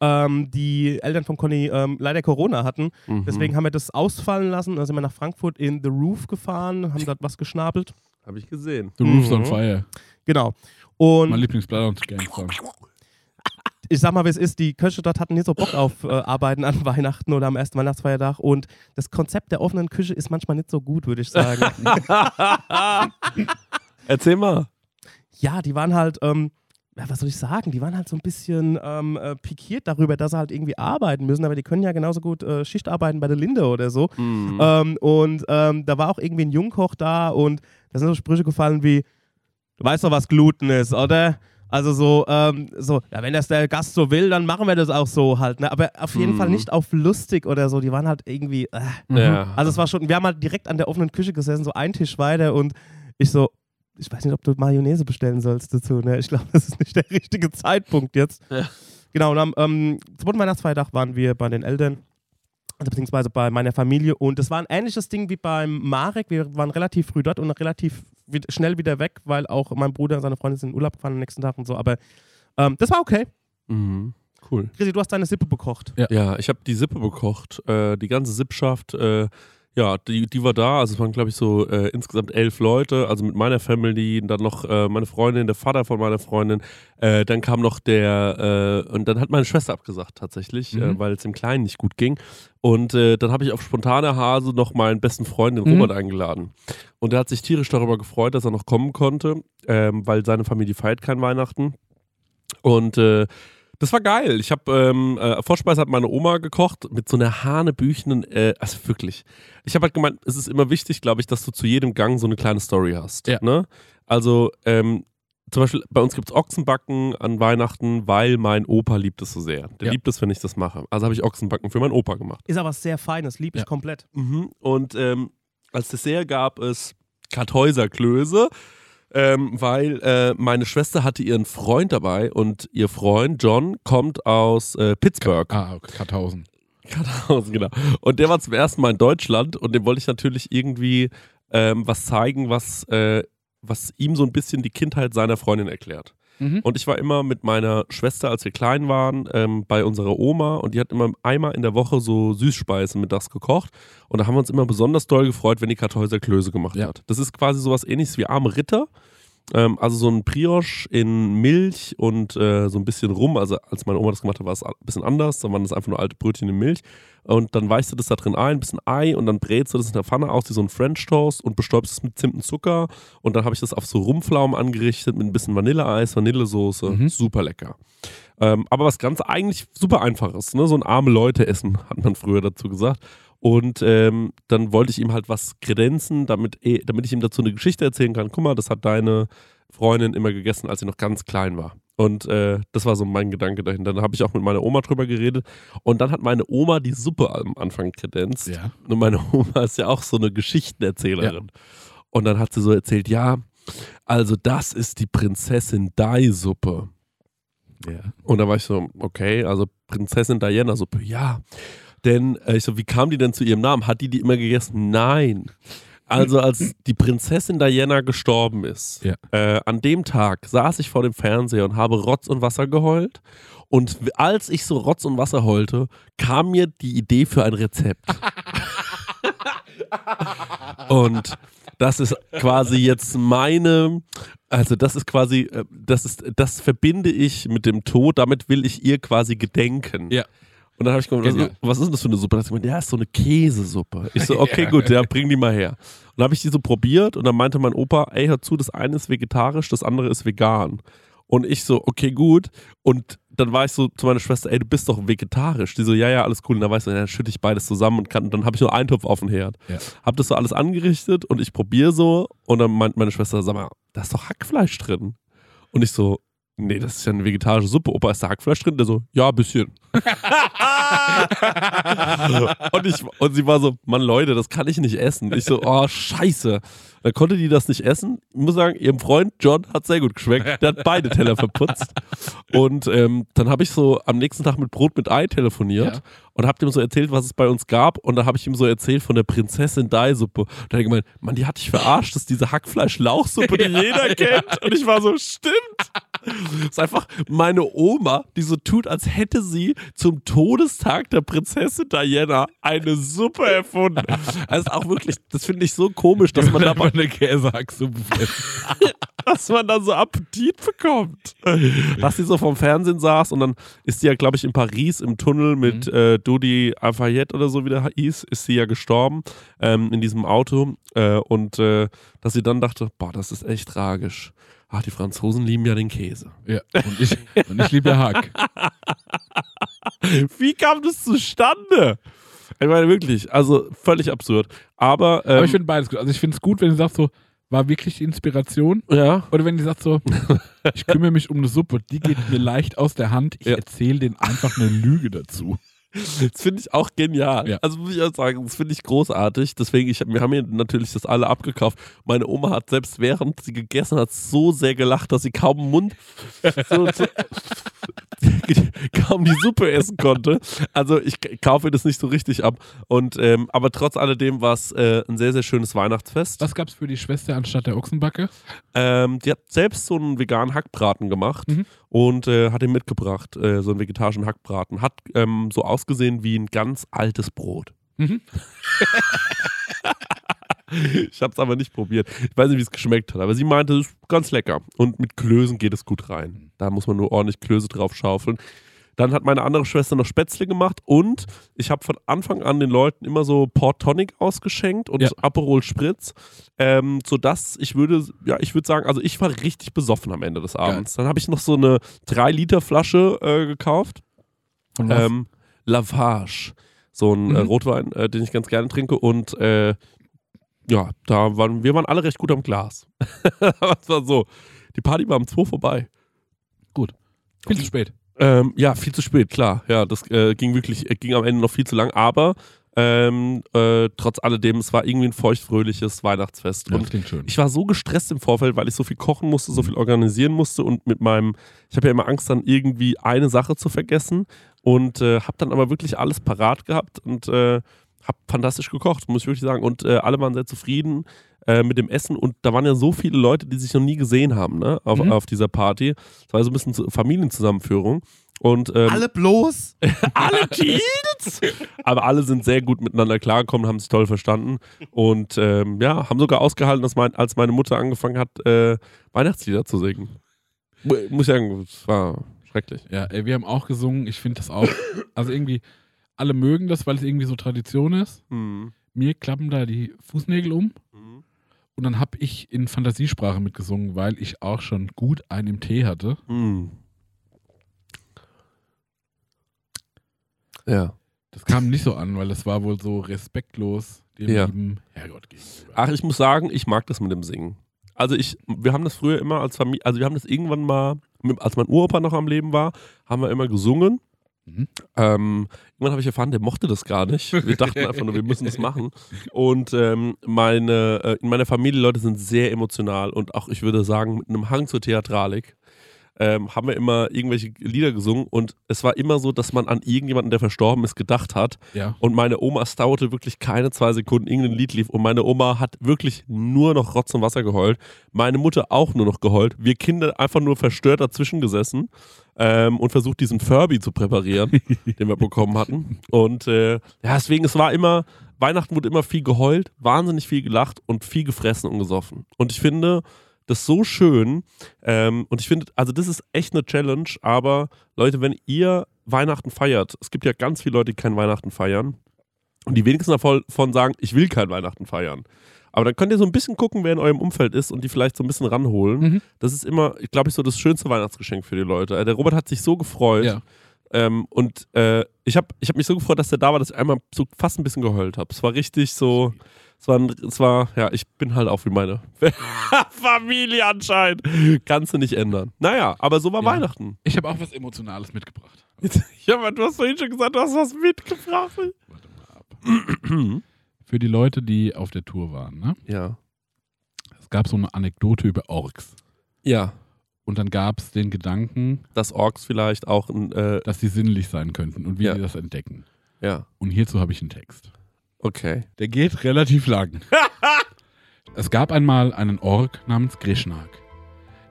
ähm, die Eltern von Conny ähm, leider Corona hatten.
Mhm.
Deswegen haben wir das ausfallen lassen. Dann sind wir nach Frankfurt in The Roof gefahren, haben dort was geschnabelt.
Habe ich gesehen.
The Roof's on
Mhm.
Fire.
Genau.
Mein
Und
Lieblingsblatt und Gang Song.
ich sag mal, wie es ist, die Köche dort hatten nicht so Bock auf äh, Arbeiten an [LAUGHS] Weihnachten oder am ersten Weihnachtsfeiertag. Und das Konzept der offenen Küche ist manchmal nicht so gut, würde ich sagen. [LAUGHS] [LAUGHS]
Erzähl mal.
ja, die waren halt, ähm, was soll ich sagen, die waren halt so ein bisschen ähm, äh, pikiert darüber, dass sie halt irgendwie arbeiten müssen, aber die können ja genauso gut äh, Schicht arbeiten bei der Linde oder so.
Mhm.
Ähm, und ähm, da war auch irgendwie ein Jungkoch da und da sind so Sprüche gefallen wie, du weißt doch, was Gluten ist, oder? Also so, ähm, so, ja, wenn das der Gast so will, dann machen wir das auch so halt, ne? Aber auf jeden
Mhm.
Fall nicht auf lustig oder so. Die waren halt irgendwie, äh.
Ja.
Also es war schon, wir haben halt direkt an der offenen Küche gesessen, so ein Tisch weiter und ich so, ich weiß nicht, ob du Mayonnaise bestellen sollst dazu, ne? Ich glaube, das ist nicht der richtige Zeitpunkt jetzt.
Ja.
Genau, und am ähm, zweiten Weihnachtsfeiertag waren wir bei den Eltern, also beziehungsweise bei meiner Familie und das war ein ähnliches Ding wie beim Marek. Wir waren relativ früh dort und relativ schnell wieder weg, weil auch mein Bruder und seine Freundin sind in Urlaub gefahren am nächsten Tag und so, aber ähm, das war okay.
Mhm. Cool.
Chrissy, du hast deine Sippe bekocht.
Ja, ich habe die Sippe bekocht. Äh, die ganze Sippschaft, äh, ja, die, die war da. Also es waren, glaube ich, so äh, insgesamt elf Leute. Also mit meiner Family, dann noch äh, meine Freundin, der Vater von meiner Freundin. Äh, dann kam noch der, äh, und dann hat meine Schwester abgesagt tatsächlich, äh,
Mhm.
weil es dem Kleinen nicht gut ging. Und äh, dann habe ich auf spontane Hase noch meinen besten Freund, den
Mhm.
Robert, eingeladen. Und er hat sich tierisch darüber gefreut, dass er noch kommen konnte, ähm, weil seine Familie feiert kein Weihnachten. Und das war geil. Ich habe ähm, äh, Vorspeise hat meine Oma gekocht mit so einer hanebüchenen, äh, also wirklich. Ich habe halt gemeint, es ist immer wichtig, glaube ich, dass du zu jedem Gang so eine kleine Story hast.
Ja.
Ne? Also ähm, zum Beispiel bei uns gibt es Ochsenbacken an Weihnachten, weil mein Opa liebt es so sehr. Der
Ja.
liebt es, wenn ich das mache. Also habe ich Ochsenbacken für meinen Opa gemacht.
Ist aber sehr feines, lieb ich
Ja.
komplett.
Mhm. Und ähm, als Dessert gab es Kartäuserklöße, ähm, weil äh, meine Schwester hatte ihren Freund dabei und ihr Freund John kommt aus äh, Pittsburgh.
Ah, okay, Karthausen.
Karthausen, genau. Und der war zum ersten Mal in Deutschland und dem wollte ich natürlich irgendwie ähm, was zeigen, was, äh, was ihm so ein bisschen die Kindheit seiner Freundin erklärt.
Mhm.
Und ich war immer mit meiner Schwester, als wir klein waren, ähm, bei unserer Oma und die hat immer einmal in der Woche so Süßspeisen mittags gekocht. Und da haben wir uns immer besonders doll gefreut, wenn die Kartäuser Klöße gemacht
Ja.
hat. Das ist quasi sowas ähnliches wie arme Ritter. Ähm, also so ein Brioche in Milch und äh, so ein bisschen rum. Also als meine Oma das gemacht hat, war es ein bisschen anders. Da waren das einfach nur alte Brötchen in Milch. Und dann weichst du das da drin ein, ein bisschen Ei und dann brätst du das in der Pfanne aus wie so ein French Toast und bestäubst es mit Zimt und Zucker. Und dann habe ich das auf so Rumflaumen angerichtet mit ein bisschen Vanilleeis, Vanillesoße.
Mhm.
Super lecker. Ähm, aber was ganz eigentlich super einfaches, ne? So ein arme Leute essen, hat man früher dazu gesagt. Und ähm, dann wollte ich ihm halt was kredenzen, damit, eh- damit ich ihm dazu eine Geschichte erzählen kann. Guck mal, das hat deine Freundin immer gegessen, als sie noch ganz klein war. Und äh, das war so mein Gedanke dahinter. Dann habe ich auch mit meiner Oma drüber geredet. Und dann hat meine Oma die Suppe am Anfang kredenzt.
Ja.
Und meine Oma ist ja auch so eine Geschichtenerzählerin. Und dann hat sie so erzählt, ja, also das ist die Prinzessin Dai-Suppe.
Ja.
Und da war ich so, okay, also Prinzessin Diana-Suppe, ja. Denn äh, ich so, wie kam die denn zu ihrem Namen? Hat die die immer gegessen? Nein. Also als die Prinzessin Diana gestorben ist,
Ja.
äh, an dem Tag saß ich vor dem Fernseher und habe Rotz und Wasser geheult. Und als ich so Rotz und Wasser heulte, kam mir die Idee für ein Rezept. [LAUGHS] und das ist quasi jetzt meine, also das ist quasi, äh, das ist, das verbinde ich mit dem Tod, damit will ich ihr quasi gedenken.
Ja.
Und dann habe ich gemeint, was,
Genial.
was ist denn das für eine Suppe? Da hat sie gemeint, ja, ist so eine Käsesuppe. Ich so, [LAUGHS] okay, gut, ja, bring die mal her. Und dann habe ich die so probiert und dann meinte mein Opa, ey, hör zu, das eine ist vegetarisch, das andere ist vegan. Und ich so, okay, gut. Und dann war ich so zu meiner Schwester, ey, du bist doch vegetarisch. Die so, ja, ja, alles cool. Und dann so, ja, dann schütte ich beides zusammen und kann, dann habe ich nur einen Topf auf dem Herd.
Ja.
Hab das so alles angerichtet und ich probiere so und dann meint meine Schwester, sag mal, da ist doch Hackfleisch drin. Und ich so, nee, das ist ja eine vegetarische Suppe. Opa, ist da Hackfleisch drin? Der so, ja, ein bisschen. [LAUGHS] und, ich, und sie war so, Mann, Leute, das kann ich nicht essen. Ich so, oh, scheiße. Dann konnte die das nicht essen. Ich muss sagen, ihrem Freund John hat sehr gut geschmeckt. Der hat beide Teller verputzt. Und ähm, dann habe ich so am nächsten Tag mit Brot mit Ei telefoniert
Ja.
und habe ihm so erzählt, was es bei uns gab. Und da habe ich ihm so erzählt von der Prinzessin Dai-Suppe. Und da hat er gemeint, Mann, die hat dich verarscht. Das ist diese Hackfleisch-Lauchsuppe, die [LAUGHS] jeder kennt. Und ich war so, stimmt. Das ist einfach meine Oma, die so tut, als hätte sie zum Todestag der Prinzessin Diana eine Suppe erfunden. Also auch wirklich, das finde ich so komisch, dass man, da,
Einfach eine Käsehacksuppe [LAUGHS]
dass man da so Appetit bekommt. Dass sie so vom Fernsehen saß und dann ist sie ja, glaube ich, in Paris im Tunnel mit äh, Dodi Afayette oder so, wie der hieß, ist sie ja gestorben ähm, in diesem Auto. Äh, und äh, dass sie dann dachte, boah, das ist echt tragisch. Ah, die Franzosen lieben ja den Käse.
Ja. Und ich, und ich liebe ja Hack. [LAUGHS]
Wie kam das zustande? Ich meine, wirklich, also völlig absurd. Aber, ähm,
Aber ich finde beides gut. Also ich finde es gut, wenn du sagst so, war wirklich die Inspiration.
ja,
Oder wenn die sagt so, ich kümmere mich um eine Suppe, die geht mir leicht aus der Hand, ich
Ja.
erzähle denen einfach eine Lüge dazu.
Das finde ich auch genial.
Ja.
Also muss ich auch sagen, das finde ich großartig. Deswegen, ich, wir haben hier natürlich das alle abgekauft. Meine Oma hat selbst während sie gegessen hat so sehr gelacht, dass sie kaum im Mund [LAUGHS] so, so, [LAUGHS] kaum die Suppe essen konnte. Also ich kaufe das nicht so richtig ab. Und ähm, aber trotz alledem war es äh, ein sehr, sehr schönes Weihnachtsfest.
Was gab es für die Schwester anstatt der Ochsenbacke?
Ähm, die hat selbst so einen veganen Hackbraten gemacht
Mhm.
Und äh, hat ihn mitgebracht, äh, so einen vegetarischen Hackbraten. Hat ähm, so ausgesehen wie ein ganz altes Brot.
Mhm. [LAUGHS]
ich habe es aber nicht probiert. Ich weiß nicht, wie es geschmeckt hat, aber sie meinte, es ist ganz lecker. Und mit Klößen geht es gut rein. Da muss man nur ordentlich Klöße drauf schaufeln. Dann hat meine andere Schwester noch Spätzle gemacht und ich habe von Anfang an den Leuten immer so Port Tonic ausgeschenkt und
Ja.
Aperol Spritz, ähm, sodass ich würde, ja, ich würde sagen, also ich war richtig besoffen am Ende des Abends. Dann habe ich noch so eine 3-Liter-Flasche äh, gekauft.
Von was?
Ähm, Lavage. So ein äh,
Mhm.
Rotwein, äh, den ich ganz gerne trinke. Und äh, ja, da waren wir waren alle recht gut am Glas. [LAUGHS] das war so. Die Party war um 2 vorbei.
Viel zu spät.
Ähm, ja, viel zu spät, klar. Ja, das äh, ging wirklich, äh, ging am Ende noch viel zu lang, aber ähm, äh, trotz alledem, es war irgendwie ein feuchtfröhliches Weihnachtsfest.
Ja,
Und
das klingt schön.
ich war so gestresst im Vorfeld, weil ich so viel kochen musste, so viel organisieren musste und mit meinem, ich habe ja immer Angst, dann irgendwie eine Sache zu vergessen und äh, habe dann aber wirklich alles parat gehabt und äh, habe fantastisch gekocht, muss ich wirklich sagen. Und äh, alle waren sehr zufrieden äh, mit dem Essen und da waren ja so viele Leute, die sich noch nie gesehen haben, ne, auf,
Mhm.
auf dieser Party. Das war so ein bisschen zu- Familienzusammenführung. Und ähm,
Alle bloß? [LAUGHS]
alle Kids! Aber alle sind sehr gut miteinander klargekommen, haben sich toll verstanden und ähm, ja, haben sogar ausgehalten, dass mein, als meine Mutter angefangen hat, äh, Weihnachtslieder zu singen. Mu- Muss ich sagen, es war schrecklich.
Ja, ey, wir haben auch gesungen. Ich finde das auch. Also irgendwie, alle mögen das, weil es irgendwie so Tradition ist.
Hm.
Mir klappen da die Fußnägel um. Und dann habe ich in Fantasiesprache mitgesungen, weil ich auch schon gut einen im Tee hatte.
Hm. Ja.
Das kam nicht so an, weil das war wohl so respektlos dem
Ja.
lieben Herrgott gegenüber.
Ach, ich muss sagen, ich mag das mit dem Singen. Also ich, wir haben das früher immer als Familie, also wir haben das irgendwann mal als mein Uropa noch am Leben war, haben wir immer gesungen.
Mhm.
Ähm, irgendwann habe ich erfahren, der mochte das gar nicht. Wir dachten einfach nur, wir müssen das machen. Und ähm, meine, äh, in meiner Familie Leute sind sehr emotional und auch, ich würde sagen, mit einem Hang zur Theatralik ähm, haben wir immer irgendwelche Lieder gesungen und es war immer so, dass man an irgendjemanden, der verstorben ist, gedacht hat.
Ja.
Und meine Oma, es dauerte wirklich keine zwei Sekunden, irgendein Lied lief und meine Oma hat wirklich nur noch Rotz und Wasser geheult. Meine Mutter auch nur noch geheult. Wir Kinder einfach nur verstört dazwischen gesessen ähm, und versucht, diesen Furby zu präparieren, [LAUGHS] den wir bekommen hatten. Und äh, ja, deswegen, es war immer, Weihnachten wurde immer viel geheult, wahnsinnig viel gelacht und viel gefressen und gesoffen. Und ich finde das so schön. Ähm, und ich finde, also das ist echt eine Challenge, aber Leute, wenn ihr Weihnachten feiert, es gibt ja ganz viele Leute, die kein Weihnachten feiern. Und die wenigsten davon sagen, ich will kein Weihnachten feiern. Aber dann könnt ihr so ein bisschen gucken, wer in eurem Umfeld ist und die vielleicht so ein bisschen ranholen.
Mhm.
Das ist immer, glaube ich, so das schönste Weihnachtsgeschenk für die Leute. Äh, Der Robert hat sich so gefreut.
Ja.
Ähm, und äh, ich habe ich hab mich so gefreut, dass der da war, dass ich einmal so fast ein bisschen geheult habe. Es war richtig so. Es war, ein- es war, ja, ich bin halt auch wie meine [LAUGHS] Familie anscheinend. Kannst du nicht ändern. Naja, aber so war
Ja.
Weihnachten.
Ich habe auch was Emotionales mitgebracht. [LAUGHS]
Ja, du hast vorhin schon gesagt, du hast was mitgebracht.
Warte mal ab. [CLEARS THROAT] Für die Leute, die auf der Tour waren, ne?
Ja.
Es gab so eine Anekdote über Orks.
Ja.
Und dann gab es den Gedanken,
Dass Orks vielleicht auch ein, äh,
dass sie sinnlich sein könnten und wie
Ja.
sie das entdecken.
ja,
Und hierzu habe ich einen Text.
Okay.
Der geht relativ lang. [LAUGHS] es gab einmal einen Ork namens Grishnak.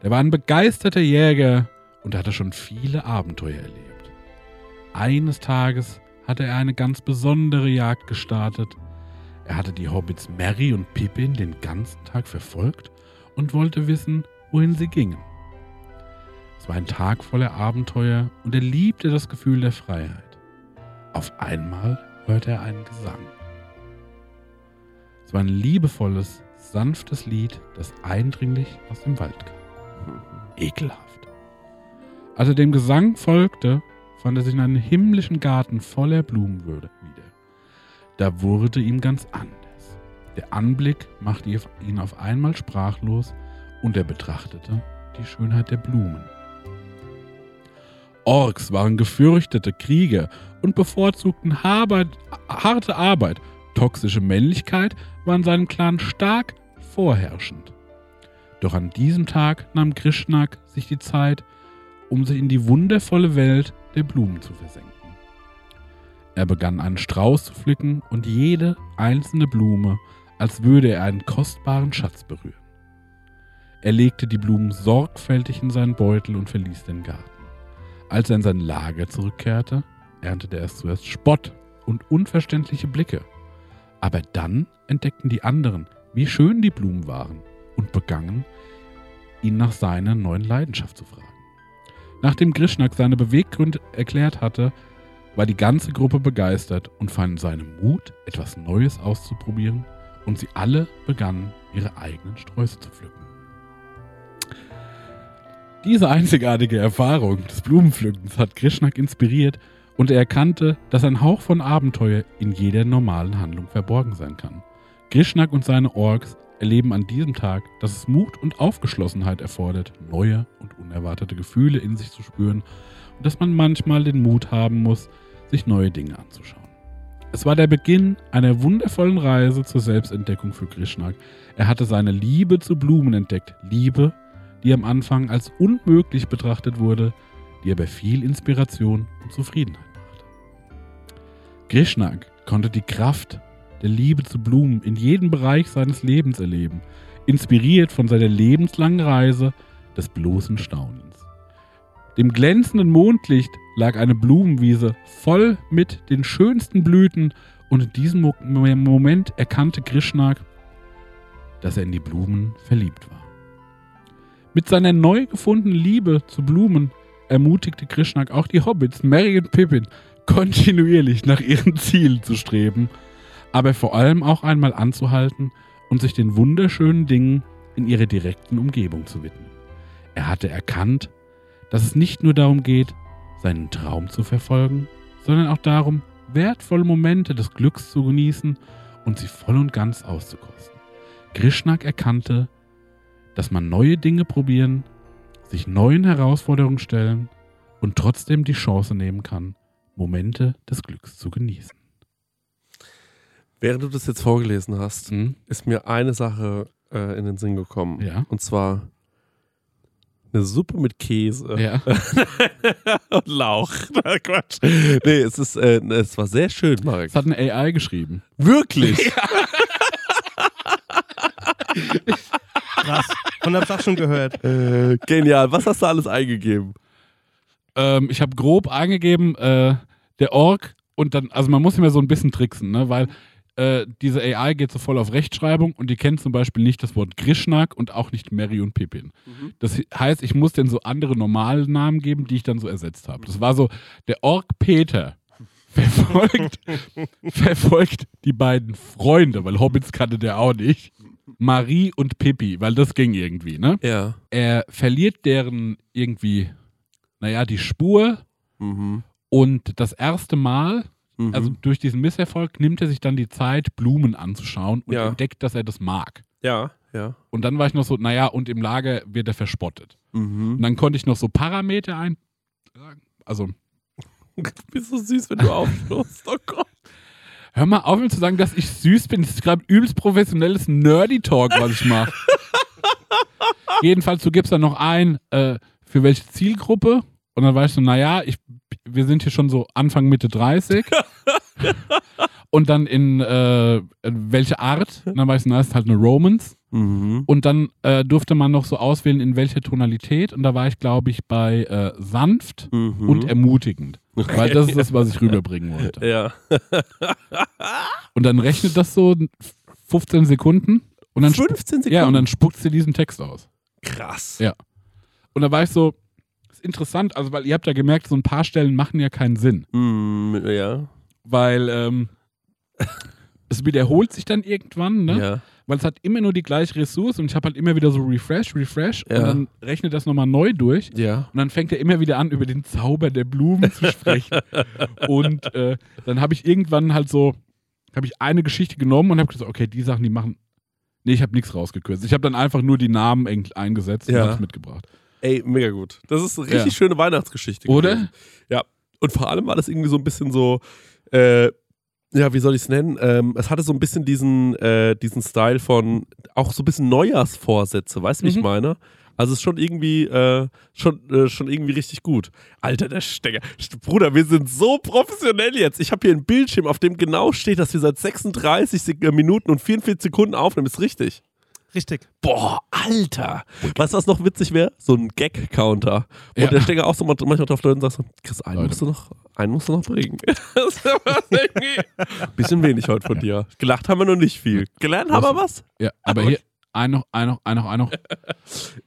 Der war ein begeisterter Jäger und hatte schon viele Abenteuer erlebt. Eines Tages hatte er eine ganz besondere Jagd gestartet. Er hatte die Hobbits Merry und Pippin den ganzen Tag verfolgt und wollte wissen, wohin sie gingen. Es war ein Tag voller Abenteuer und er liebte das Gefühl der Freiheit. Auf einmal hörte er einen Gesang. Es war ein liebevolles, sanftes Lied, das eindringlich aus dem Wald kam. Ekelhaft. Als er dem Gesang folgte, fand er sich in einem himmlischen Garten voller Blumen würde- wieder. Da wurde ihm ganz anders. Der Anblick machte ihn auf einmal sprachlos und er betrachtete die Schönheit der Blumen. Orks waren gefürchtete Krieger und bevorzugten Arbeit, harte Arbeit. Toxische Männlichkeit war in seinem Clan stark vorherrschend. Doch an diesem Tag nahm Krishnak sich die Zeit, um sich in die wundervolle Welt der Blumen zu versenken. Er begann einen Strauß zu pflücken und jede einzelne Blume, als würde er einen kostbaren Schatz berühren. Er legte die Blumen sorgfältig in seinen Beutel und verließ den Garten. Als er in sein Lager zurückkehrte, erntete er zuerst Spott und unverständliche Blicke. Aber dann entdeckten die anderen, wie schön die Blumen waren und begannen, ihn nach seiner neuen Leidenschaft zu fragen. Nachdem Grishnak seine Beweggründe erklärt hatte, war die ganze Gruppe begeistert und fand seinen Mut, etwas Neues auszuprobieren, und sie alle begannen, ihre eigenen Sträuße zu pflücken. Diese einzigartige Erfahrung des Blumenpflückens hat Krishnak inspiriert und er erkannte, dass ein Hauch von Abenteuer in jeder normalen Handlung verborgen sein kann. Krishnak und seine Orks erleben an diesem Tag, dass es Mut und Aufgeschlossenheit erfordert, neue und unerwartete Gefühle in sich zu spüren und dass man manchmal den Mut haben muss, sich neue Dinge anzuschauen. Es war der Beginn einer wundervollen Reise zur Selbstentdeckung für Krishnak. Er hatte seine Liebe zu Blumen entdeckt, Liebe, die am Anfang als unmöglich betrachtet wurde, die aber viel Inspiration und Zufriedenheit. Krishnak konnte die Kraft der Liebe zu Blumen in jedem Bereich seines Lebens erleben, inspiriert von seiner lebenslangen Reise des bloßen Staunens. Dem glänzenden Mondlicht lag eine Blumenwiese voll mit den schönsten Blüten und in diesem Mo Moment erkannte Krishnak, dass er in die Blumen verliebt war. Mit seiner neu gefundenen Liebe zu Blumen ermutigte Krishnak auch die Hobbits, Merry und Pippin, kontinuierlich nach ihren Zielen zu streben, aber vor allem auch einmal anzuhalten und sich den wunderschönen Dingen in ihrer direkten Umgebung zu widmen. Er hatte erkannt, dass es nicht nur darum geht, seinen Traum zu verfolgen, sondern auch darum, wertvolle Momente des Glücks zu genießen und sie voll und ganz auszukosten. Krishnak erkannte, dass man neue Dinge probieren sich neuen Herausforderungen stellen und trotzdem die Chance nehmen kann, Momente des Glücks zu genießen.
Während du das jetzt vorgelesen hast,
Hm?
ist mir eine Sache äh, in den Sinn gekommen.
Ja.
Und zwar eine Suppe mit Käse
Ja. [LAUGHS]
und Lauch. [LAUGHS] Na, Quatsch. Nee, es ist, äh, es war sehr schön, Marek.
Das hat eine AI geschrieben.
Wirklich? [LAUGHS]
Krass. Und hab's auch schon gehört.
äh, genial. Was hast du alles eingegeben?
Ähm, ich habe grob eingegeben, äh, der Org und dann, also man muss immer so ein bisschen tricksen, ne? weil äh, diese AI geht so voll auf Rechtschreibung und die kennt zum Beispiel nicht das Wort Grishnak und auch nicht Mary und Pippin. Das heißt, ich muss denen so andere normale Namen geben, die ich dann so ersetzt habe. Das war so, der Org Peter [LAUGHS] verfolgt, [LAUGHS] verfolgt die beiden Freunde, weil Hobbits kannte der auch nicht. Marie und Pippi, weil das ging irgendwie, ne?
Ja.
Er verliert deren irgendwie, naja, die Spur
Mhm.
Und das erste Mal,
Mhm.
also durch diesen Misserfolg, nimmt er sich dann die Zeit, Blumen anzuschauen und
Ja.
entdeckt, dass er das mag.
ja, ja.
Und dann war ich noch so, naja, und im Lager wird er verspottet.
Mhm.
Und dann konnte ich noch so Parameter ein. Also, [LAUGHS]
Du bist so süß, wenn du aufschloss. Oh Gott.
hör mal auf, mir zu sagen, dass ich süß bin. Das ist gerade übelst professionelles Nerdy-Talk, was ich mache. [LAUGHS] Jedenfalls, du gibst dann noch ein, äh, für welche Zielgruppe. Und dann weißt du, naja, ich, wir sind hier schon so Anfang, Mitte 30. [LAUGHS] und dann in äh, welche Art. Und dann weißt du, na, ist halt eine Romance.
Mhm.
Und dann äh, durfte man noch so auswählen, in welcher Tonalität. Und da war ich, glaube ich, bei äh, sanft
Mhm.
und ermutigend. Weil das ist das, was ich rüberbringen wollte.
Ja. [LAUGHS]
Und dann rechnet das so 15 Sekunden. Und dann, spu-
15 Sekunden.
ja, und dann spuckt sie diesen Text aus.
krass.
Ja. Und da war ich so, ist interessant, also weil ihr habt ja gemerkt, so ein paar Stellen machen ja keinen Sinn.
Mhm, ja.
Weil ähm, [LAUGHS] es wiederholt sich dann irgendwann, ne?
Ja.
Weil es hat immer nur die gleiche Ressource und ich habe halt immer wieder so Refresh, Refresh
Ja.
und dann rechnet das nochmal neu durch.
Ja.
Und dann fängt er immer wieder an, über den Zauber der Blumen zu sprechen. [LAUGHS] und äh, dann habe ich irgendwann halt so, habe ich eine Geschichte genommen und habe gesagt, okay, die Sachen, die machen. Nee, ich habe nichts rausgekürzt. Ich habe dann einfach nur die Namen eingesetzt und
Ja.
habe es mitgebracht.
Ey, mega gut. Das ist eine richtig
Ja.
schöne Weihnachtsgeschichte.
Oder?
gewesen. Ja. Und vor allem war das irgendwie so ein bisschen so, äh, ja, wie soll ich es nennen? Ähm, es hatte so ein bisschen diesen, äh, diesen Style von auch so ein bisschen Neujahrsvorsätze, weißt du, wie ich
Mhm.
meine? Also es ist schon irgendwie, äh, schon, äh, schon irgendwie richtig gut. Alter, der Stecker. St- Bruder, wir sind so professionell jetzt. Ich habe hier einen Bildschirm, auf dem genau steht, dass wir seit 36 Sek äh, Minuten und 44 Sekunden aufnehmen. Ist richtig.
Richtig.
Boah, Alter. Weißt du, was noch witzig wäre? So ein Gag-Counter. Und
Ja.
der Stecker auch so manchmal drauf Leute und sagt so, Chris, einen
Leute.
musst du noch, einen musst du noch bringen. [LAUGHS] bisschen wenig heute von dir. Gelacht haben wir noch nicht viel. Gelernt haben wir was?
Ja, aber hier, ein noch, ein noch, ein noch, ein noch. [LAUGHS]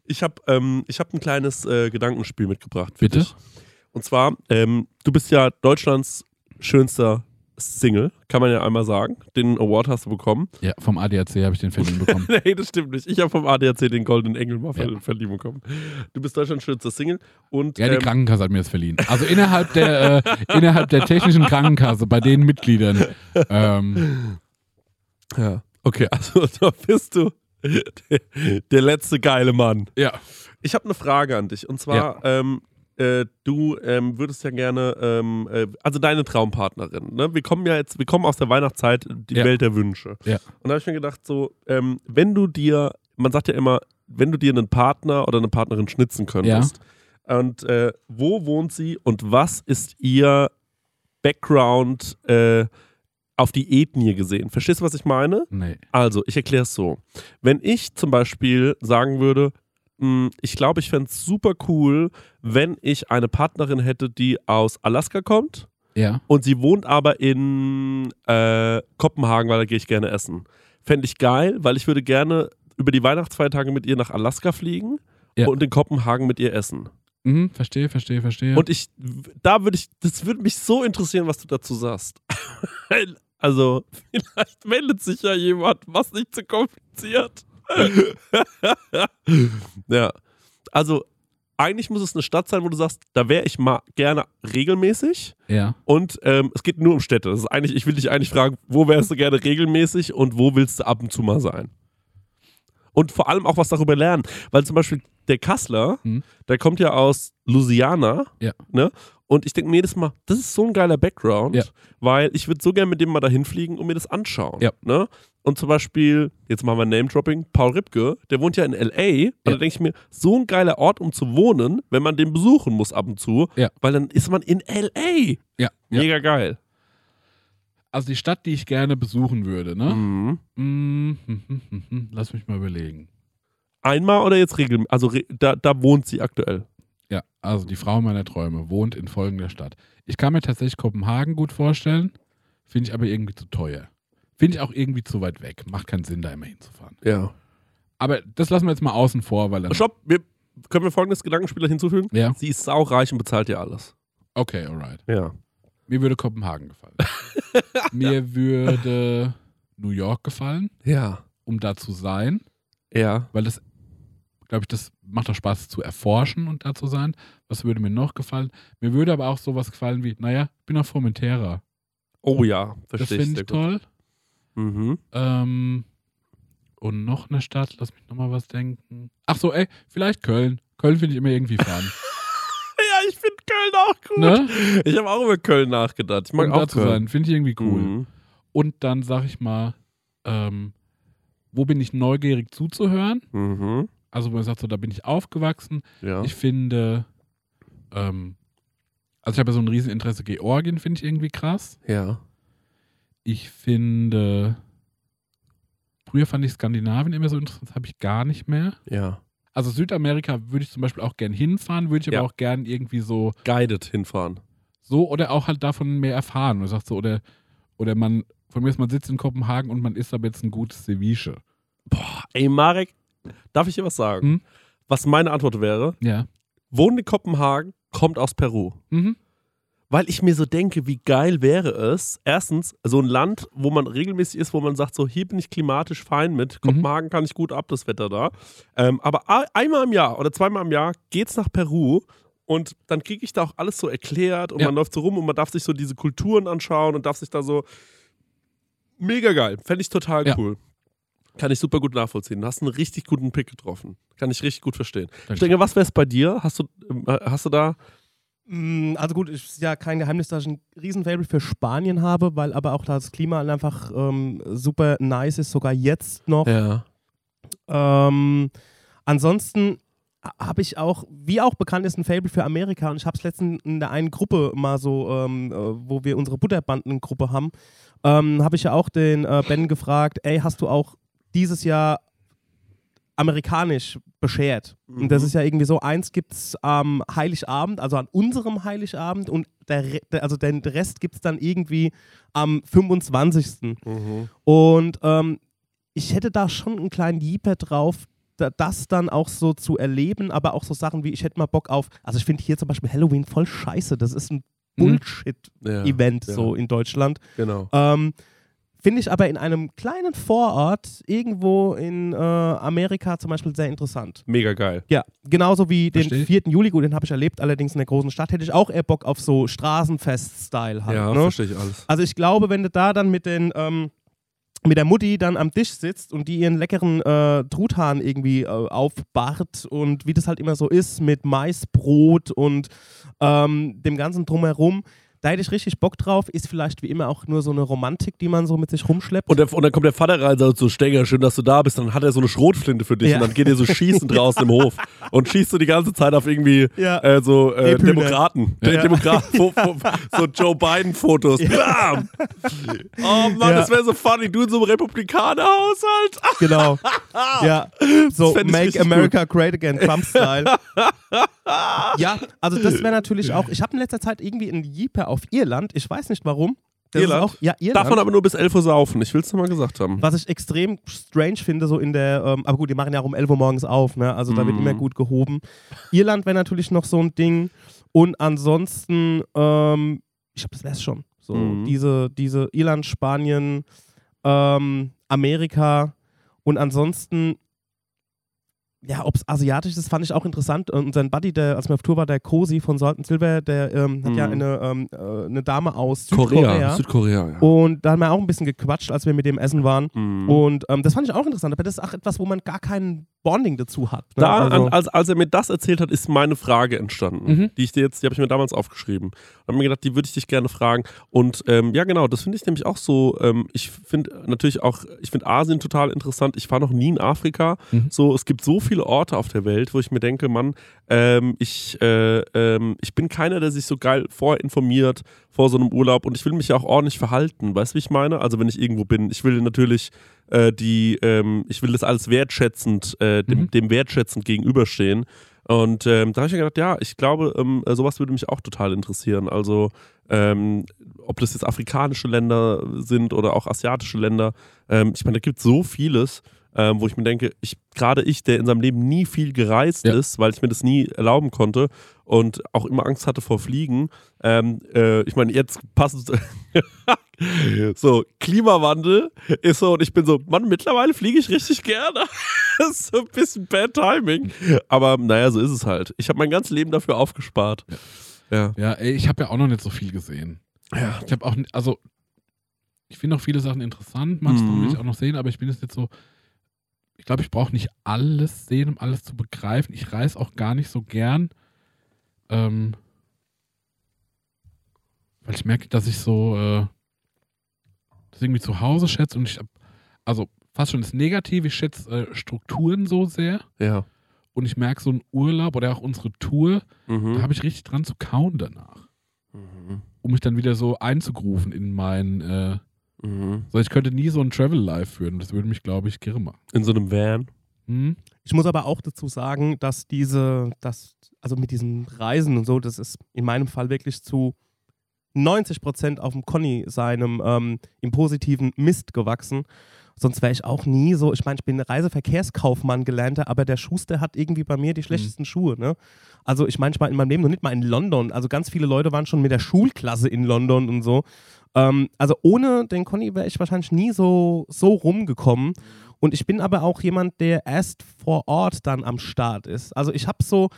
Ich habe ähm, ich hab ein kleines äh, Gedankenspiel mitgebracht. Für
Bitte?
Dich. Und zwar, ähm, du bist ja Deutschlands schönster Single, kann man ja einmal sagen. Den Award hast du bekommen.
Ja, vom ADAC habe ich den verliehen [LAUGHS] bekommen.
nee, das stimmt nicht. Ich habe vom ADAC den Goldenen Engel mal
Ja.
verliehen bekommen. Du bist Deutschlands schönster Single. Und,
Ja, die
ähm,
Krankenkasse hat mir das verliehen. Also innerhalb der, äh, [LAUGHS] innerhalb der technischen Krankenkasse, bei den Mitgliedern. Ähm,
Ja. Okay, also [LAUGHS] da bist du der, der letzte geile Mann.
ja.
Ich habe eine Frage an dich. Und zwar, ähm, äh, du ähm, würdest ja gerne, ähm, äh, also deine Traumpartnerin, ne? Wir kommen ja jetzt, wir kommen aus der Weihnachtszeit, die
Ja.
Welt der Wünsche.
Ja.
Und da habe ich mir gedacht, so, ähm, wenn du dir, man sagt ja immer, wenn du dir einen Partner oder eine Partnerin schnitzen könntest, und äh, wo wohnt sie und was ist ihr Background äh, auf die Ethnie gesehen? Verstehst du, was ich meine?
Nee.
Also, ich erkläre es so. Wenn ich zum Beispiel sagen würde, ich glaube, ich fände es super cool, wenn ich eine Partnerin hätte, die aus Alaska kommt
Ja.
und sie wohnt aber in äh, Kopenhagen, weil da gehe ich gerne essen. Fände ich geil, weil ich würde gerne über die Weihnachtsfeiertage mit ihr nach Alaska fliegen
Ja.
und in Kopenhagen mit ihr essen.
Mhm, verstehe, verstehe, verstehe.
Und ich, da würde ich, das würde mich so interessieren, was du dazu sagst. [LAUGHS] Also, vielleicht meldet sich ja jemand, was nicht zu kompliziert. [LAUGHS] ja. Also, eigentlich muss es eine Stadt sein, wo du sagst, da wäre ich mal gerne regelmäßig.
ja.
Und ähm, es geht nur um Städte. Das ist eigentlich, ich will dich eigentlich fragen, wo wärst du gerne regelmäßig und wo willst du ab und zu mal sein? Und vor allem auch was darüber lernen. Weil zum Beispiel der Kassler,
Mhm.
der kommt ja aus Louisiana.
Ja.
Ne? Und ich denke mir jedes Mal, das ist so ein geiler Background,
Ja.
weil ich würde so gerne mit dem mal dahin fliegen und mir das anschauen.
Ja.
Ne? Und zum Beispiel, jetzt machen wir Name-Dropping, Paul Ripke, der wohnt ja in L.A. Und da denke ich mir, so ein geiler Ort, um zu wohnen, wenn man den besuchen muss ab und zu, weil dann ist man in L.A. Mega geil.
Also die Stadt, die ich gerne besuchen würde, ne?
Mhm.
Mm, hm, hm, hm. Lass mich mal überlegen.
Einmal oder jetzt regelmäßig? Also re da, da wohnt sie aktuell.
Ja, also die Frau meiner Träume wohnt in folgender Stadt. Ich kann mir tatsächlich Kopenhagen gut vorstellen, finde ich aber irgendwie zu teuer. Finde ich auch irgendwie zu weit weg. Macht keinen Sinn, da immer hinzufahren.
Ja.
Aber das lassen wir jetzt mal außen vor, weil dann.
Stopp, wir, können wir folgendes Gedankenspiel hinzufügen?
Ja,
Sie ist saureich und bezahlt ja alles.
okay, alright.
Ja.
Mir würde Kopenhagen gefallen. [LAUGHS] Mir würde New York gefallen,
Ja.
um da zu sein,
Ja.
weil das, glaube ich, das macht auch Spaß zu erforschen und da zu sein. Was würde mir noch gefallen? Mir würde aber auch sowas gefallen wie, naja, ich bin auf Formentera.
Oh ja,
Das
verstehe ich
finde
sehr
ich toll.
Mhm.
Ähm, und noch eine Stadt, lass mich nochmal was denken. Ach so, ey, vielleicht Köln. Köln finde ich immer irgendwie fun. [LAUGHS]
Ja, ich finde Köln auch gut.
ne?
Ich habe auch über Köln nachgedacht. Ich mag
Um
auch
da zu sein, finde ich irgendwie cool.
Mhm.
Und dann sag ich mal, ähm, wo bin ich neugierig zuzuhören?
Mhm.
Also, wo man sagt, so, da bin ich aufgewachsen.
Ja.
Ich finde, ähm, also ich habe ja so ein Rieseninteresse, Georgien finde ich irgendwie krass.
ja.
Ich finde, früher fand ich Skandinavien immer so interessant, das habe ich gar nicht mehr.
Ja.
Also Südamerika würde ich zum Beispiel auch gern hinfahren, würde ich aber
Ja.
auch gern irgendwie so,
Guided hinfahren.
so oder auch halt davon mehr erfahren. Man sagt so, oder, oder man, von mir ist, man sitzt in Kopenhagen und man isst aber jetzt ein gutes Ceviche.
Boah, ey, Marek, darf ich dir was sagen?
Hm?
Was meine Antwort wäre?
Ja.
Wohnt in Kopenhagen, kommt aus Peru.
Mhm.
Weil ich mir so denke, wie geil wäre es, erstens, so ein Land, wo man regelmäßig ist, wo man sagt, so hier bin ich klimatisch fein mit, Kopenhagen kann ich gut ab, das Wetter da. Ähm, aber einmal im Jahr oder zweimal im Jahr geht's nach Peru und dann kriege ich da auch alles so erklärt und
Ja.
man läuft so rum und man darf sich so diese Kulturen anschauen und darf sich da so. Mega geil. Fände ich total
Ja.
cool. Kann ich super gut nachvollziehen. Du hast einen richtig guten Pick getroffen. Kann ich richtig gut verstehen.
Danke.
Ich denke, was wäre es bei dir? Hast du, ähm, hast du da.
Mm, Also gut, es ist ja kein Geheimnis, dass ich ein Riesenfavorite für Spanien habe, weil aber auch das Klima einfach ähm, super nice ist, sogar jetzt noch.
Ja.
Ähm, ansonsten habe ich auch, wie auch bekannt ist, ein Fable für Amerika und ich habe es letztens in der einen Gruppe mal so, ähm, äh, wo wir unsere Butterbandengruppe haben, ähm, habe ich ja auch den äh, Ben gefragt, ey, hast du auch dieses Jahr amerikanisch beschert? Und das
Mhm.
ist ja irgendwie so, eins gibt es am Heiligabend, also an unserem Heiligabend und der, der, also den Rest gibt es dann irgendwie am 25.
Mhm.
Und ähm, ich hätte da schon einen kleinen Jeeper drauf, da, das dann auch so zu erleben, aber auch so Sachen wie, ich hätte mal Bock auf, also ich finde hier zum Beispiel Halloween voll scheiße, das ist ein
Mhm.
Bullshit-Event
ja.
so in Deutschland.
Genau.
Ähm, finde ich aber in einem kleinen Vorort irgendwo in äh, Amerika zum Beispiel sehr interessant.
Mega geil.
Ja, genauso wie den
Versteh ich.
4. Juli, gut, den habe ich erlebt, allerdings in der großen Stadt, hätte ich auch eher Bock auf so Straßenfest-Style halt.
ja,
ne?
verstehe ich alles.
Also ich glaube, wenn du da dann mit den ähm, mit der Mutti dann am Tisch sitzt und die ihren leckeren äh, Truthahn irgendwie äh, aufbart und wie das halt immer so ist mit Maisbrot und ähm, dem ganzen drumherum, da hätte ich richtig Bock drauf. Ist vielleicht wie immer auch nur so eine Romantik, die man so mit sich rumschleppt.
Und, der, und dann kommt der Vater rein und sagt so, Stenger, schön, dass du da bist. Dann hat er so eine Schrotflinte für dich
Ja.
und dann geht er so schießen draußen [LAUGHS] im Hof und schießt so die ganze Zeit auf irgendwie
Ja.
äh, so äh. Demokraten. De
Ja.
Demokraten fo- [LAUGHS] fo- so Joe Biden-Fotos. Bam! Oh Mann,
Ja.
das wäre so funny. Du in so einem Republikaner-Haushalt.
Genau. [LAUGHS] ja. So Make America Great Again, Trump-Style. Ja, also das wäre natürlich auch. Ich habe in letzter Zeit irgendwie einen Jeeper auf Irland. Ich weiß nicht warum.
Irland?
Auch, ja, Irland.
Man aber nur bis 11 Uhr saufen. Ich will es nochmal gesagt haben.
Was ich extrem strange finde, so in der, ähm, aber gut, die machen ja auch um 11 Uhr morgens auf, ne? Also da wird
Mhm.
immer gut gehoben. Irland wäre natürlich noch so ein Ding. Und ansonsten, ähm, ich glaube, das wäre es schon. So,
Mhm.
diese, diese Irland, Spanien, ähm, Amerika und ansonsten ja, ob es asiatisch ist, fand ich auch interessant. Und sein Buddy, der, als wir auf Tour war, der Kosi von Salt and Silver, der ähm, hat ja
Mhm.
eine, ähm, äh, eine Dame aus Südkorea.
Südkorea, ja.
Und da haben wir auch ein bisschen gequatscht, als wir mit dem essen waren.
Mhm.
Und ähm, das fand ich auch interessant. Aber das ist auch etwas, wo man gar kein Bonding dazu hat. Ne?
Da,
also,
an, als, als er mir das erzählt hat, ist meine Frage entstanden,
Mhm.
die ich dir jetzt, die habe ich mir damals aufgeschrieben. Und habe mir gedacht, die würde ich dich gerne fragen. Und ähm, ja, genau, das finde ich nämlich auch so. Ähm, ich finde natürlich auch, ich finde Asien total interessant. Ich war noch nie in Afrika.
Mhm.
So, es gibt so viele Orte auf der Welt, wo ich mir denke, Mann, ähm, ich, äh, ähm, ich bin keiner, der sich so geil vorinformiert vor so einem Urlaub und ich will mich ja auch ordentlich verhalten. Weißt du, wie ich meine? Also wenn ich irgendwo bin, ich will natürlich äh, die, ähm, ich will das alles wertschätzend, äh, dem,
Mhm.
dem wertschätzend gegenüberstehen. Und ähm, da habe ich mir gedacht, ja, ich glaube, ähm, äh, sowas würde mich auch total interessieren. Also ähm, ob das jetzt afrikanische Länder sind oder auch asiatische Länder. Ähm, ich meine, da gibt es so vieles, ähm, wo ich mir denke, ich, gerade ich, der in seinem Leben nie viel gereist
Ja.
ist, weil ich mir das nie erlauben konnte und auch immer Angst hatte vor Fliegen. Ähm, äh, ich meine, jetzt passt [LAUGHS] so, Klimawandel ist so, und ich bin so, Mann, mittlerweile fliege ich richtig gerne. [LAUGHS] das ist so ein bisschen bad timing. Aber naja, so ist es halt. Ich habe mein ganzes Leben dafür aufgespart. Ja.
Ja, ey, ich habe ja auch noch nicht so viel gesehen.
Ja.
Ich habe auch, also, ich finde auch viele Sachen interessant, manches
Mhm.
will ich auch noch sehen, aber ich bin jetzt nicht so, ich glaube, ich brauche nicht alles sehen, um alles zu begreifen. Ich reise auch gar nicht so gern, ähm, weil ich merke, dass ich so äh, das irgendwie zu Hause schätze und ich hab, also fast schon das Negative, ich schätze äh, Strukturen so sehr
Ja.
und ich merke so einen Urlaub oder auch unsere Tour, da
Mhm.
habe ich richtig dran zu kauen danach
Mhm.
um mich dann wieder so einzugrufen in mein, äh,
Mhm.
so ich könnte nie so ein Travel Life führen. Das würde mich, glaube ich, kirre machen.
In so einem Van.
Hm?
Ich muss aber auch dazu sagen, dass diese, dass, also mit diesen Reisen und so, das ist in meinem Fall wirklich zu 90 Prozent auf dem Conny seinem ähm, im positiven Mist gewachsen. Sonst wäre ich auch nie so, ich meine, ich bin Reiseverkehrskaufmann gelernter, aber der Schuster hat irgendwie bei mir die schlechtesten Schuhe. Ne? Also ich meine, ich war in meinem Leben noch nicht mal in London. Also ganz viele Leute waren schon mit der Schulklasse in London und so. Ähm, also ohne den Conny wäre ich wahrscheinlich nie so, so rumgekommen. Und ich bin aber auch jemand, der erst vor Ort dann am Start ist. Also ich habe so,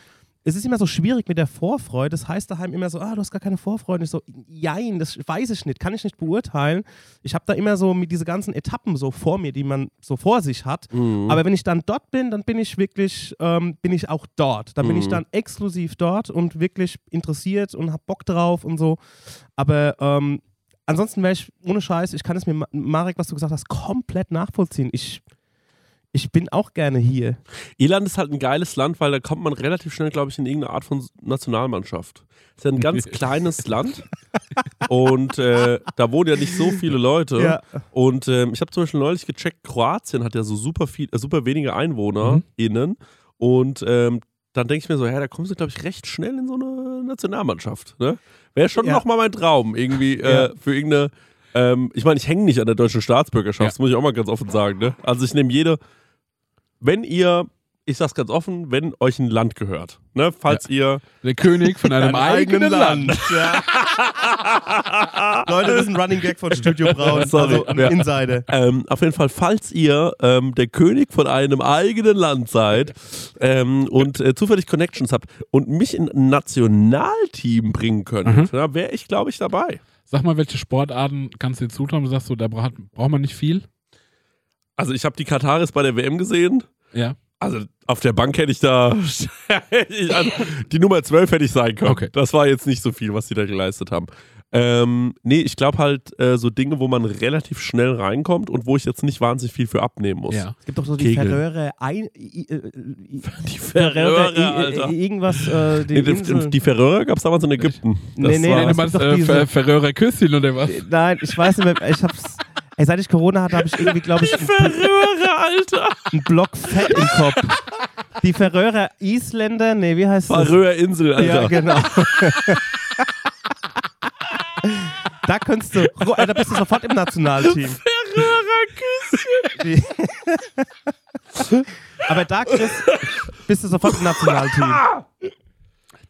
es ist immer so schwierig mit der Vorfreude. Das heißt daheim immer so, ah, du hast gar keine Vorfreude. Ich so, jein, das weiß ich nicht, kann ich nicht beurteilen. Ich habe da immer so mit diese ganzen Etappen so vor mir, die man so vor sich hat.
Mhm.
Aber wenn ich dann dort bin, dann bin ich wirklich, ähm, bin ich auch dort. Dann bin ich
Mhm.
dann exklusiv dort und wirklich interessiert und hab Bock drauf und so. Aber ähm, ansonsten wäre ich ohne Scheiß, ich kann es mir, Ma- Marek, was du gesagt hast, komplett nachvollziehen. Ich, ich bin auch gerne hier.
Irland ist halt ein geiles Land, weil da kommt man relativ schnell, glaube ich, in irgendeine Art von Nationalmannschaft. Ist ja ein ganz [LAUGHS] kleines Land und äh, da wohnen ja nicht so viele Leute.
Ja.
Und ähm, ich habe zum Beispiel neulich gecheckt, Kroatien hat ja so super viel, äh, super wenige EinwohnerInnen. Und ähm, dann denke ich mir so, ja, da kommst du, glaube ich, recht schnell in so eine Nationalmannschaft. Ne? Wäre schon
Ja.
noch mal mein Traum, irgendwie
Ja.
äh, für irgendeine. Ähm, ich meine, ich hänge nicht an der deutschen Staatsbürgerschaft,
Ja.
das muss ich auch mal ganz offen sagen. Ne? Also ich nehme jede, wenn ihr, ich sag's ganz offen, wenn euch ein Land gehört, ne? falls ihr
Der König von [LAUGHS] einem eigenen Land.
Ja. [LAUGHS] Leute, das ist ein Running Gag von Studio Braun. [LAUGHS]
Sorry.
Also
Ja.
Insider.
Ähm, auf jeden Fall, falls ihr ähm, der König von einem eigenen Land seid ähm, und äh, zufällig Connections habt und mich in ein Nationalteam bringen könnt,
Mhm.
da wäre ich, glaube ich, dabei.
Sag mal, welche Sportarten kannst du dir zutrauen? Du sagst so, da braucht man nicht viel.
Also ich habe die Kataris bei der WM gesehen.
Ja.
Also auf der Bank hätte ich da [LAUGHS] also, die Nummer 12 hätte ich sein können.
Okay.
Das war jetzt nicht so viel, was die da geleistet haben. Ähm, nee, ich glaube halt äh, so Dinge, wo man relativ schnell reinkommt und wo ich jetzt nicht wahnsinnig viel für abnehmen muss.
Ja.
Es gibt doch so die
Kegel.
Färöer ein, i, i, [LAUGHS]
Die
i, i, irgendwas, äh, die
Nee, die, die Färöer gab es damals in Ägypten. Das
Nee, nee,
war,
nee,
du meinst äh,
diese-
Ferröhrer Küsschen oder was?
Nein, ich weiß nicht mehr, ich hab's. Ey, seit ich Corona hatte, habe ich irgendwie, glaube ich, Bl-
Färöer, Alter.
einen Block Fett im Kopf. Die Färöer Isländer, nee, wie heißt das?
Färöer Insel, Alter.
Ja, genau. da könntest du, äh, da bist du sofort im Nationalteam. Die- Aber da, Chris, bist du sofort im Nationalteam.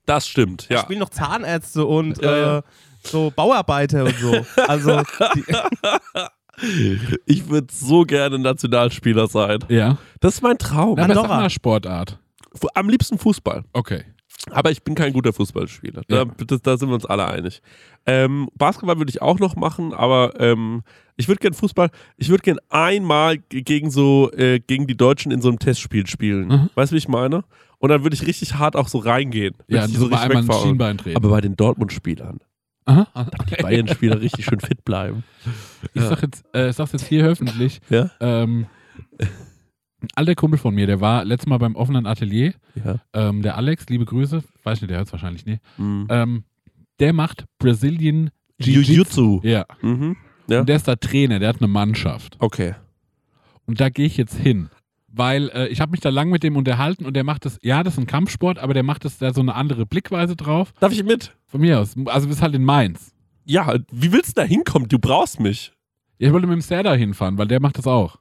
Das stimmt,
Ich
ja.
spiele noch Zahnärzte und
Ja, ja.
Äh, so Bauarbeiter und so. Also, die,
Ich würde so gerne Nationalspieler sein.
Ja.
Das ist mein Traum.
Sag
Andorra.
mal Sportart.
Am liebsten Fußball.
Okay.
Aber ich bin kein guter Fußballspieler. Da,
Ja.
das, da sind wir uns alle einig. Ähm, Basketball würde ich auch noch machen, aber ähm, ich würde gern Fußball, ich würde gern einmal gegen so, äh, gegen die Deutschen in so einem Testspiel spielen.
Mhm.
Weißt du, wie ich meine? Und dann würde ich richtig hart auch so reingehen.
Ja,
ich
so mal einmal ein. Schienbein drehen.
Aber bei den Dortmund-Spielern,
Aha.
die Bayern-Spieler richtig schön fit bleiben.
Ich sag jetzt, äh, sag's jetzt hier öffentlich.
Ja?
Ähm, ein alter Kumpel von mir, der war letztes Mal beim offenen Atelier.
Ja.
Ähm, der Alex, liebe Grüße. Weiß nicht, der hört's wahrscheinlich nie.
Mhm.
Ähm, der macht Brazilian Jiu-Jitsu.
Jiu-Jitsu.
Ja.
Mhm. Ja.
Und der ist da Trainer, der hat eine Mannschaft.
Okay.
Und da gehe ich jetzt hin. Weil äh, ich habe mich da lang mit dem unterhalten und der macht das, ja, das ist ein Kampfsport, aber der macht das da so eine andere Blickweise drauf.
Darf ich mit?
Von mir aus. Also du bist halt in Mainz.
Ja, wie willst du da hinkommen? Du brauchst mich.
Ich wollte mit dem Serda hinfahren, weil der macht das auch.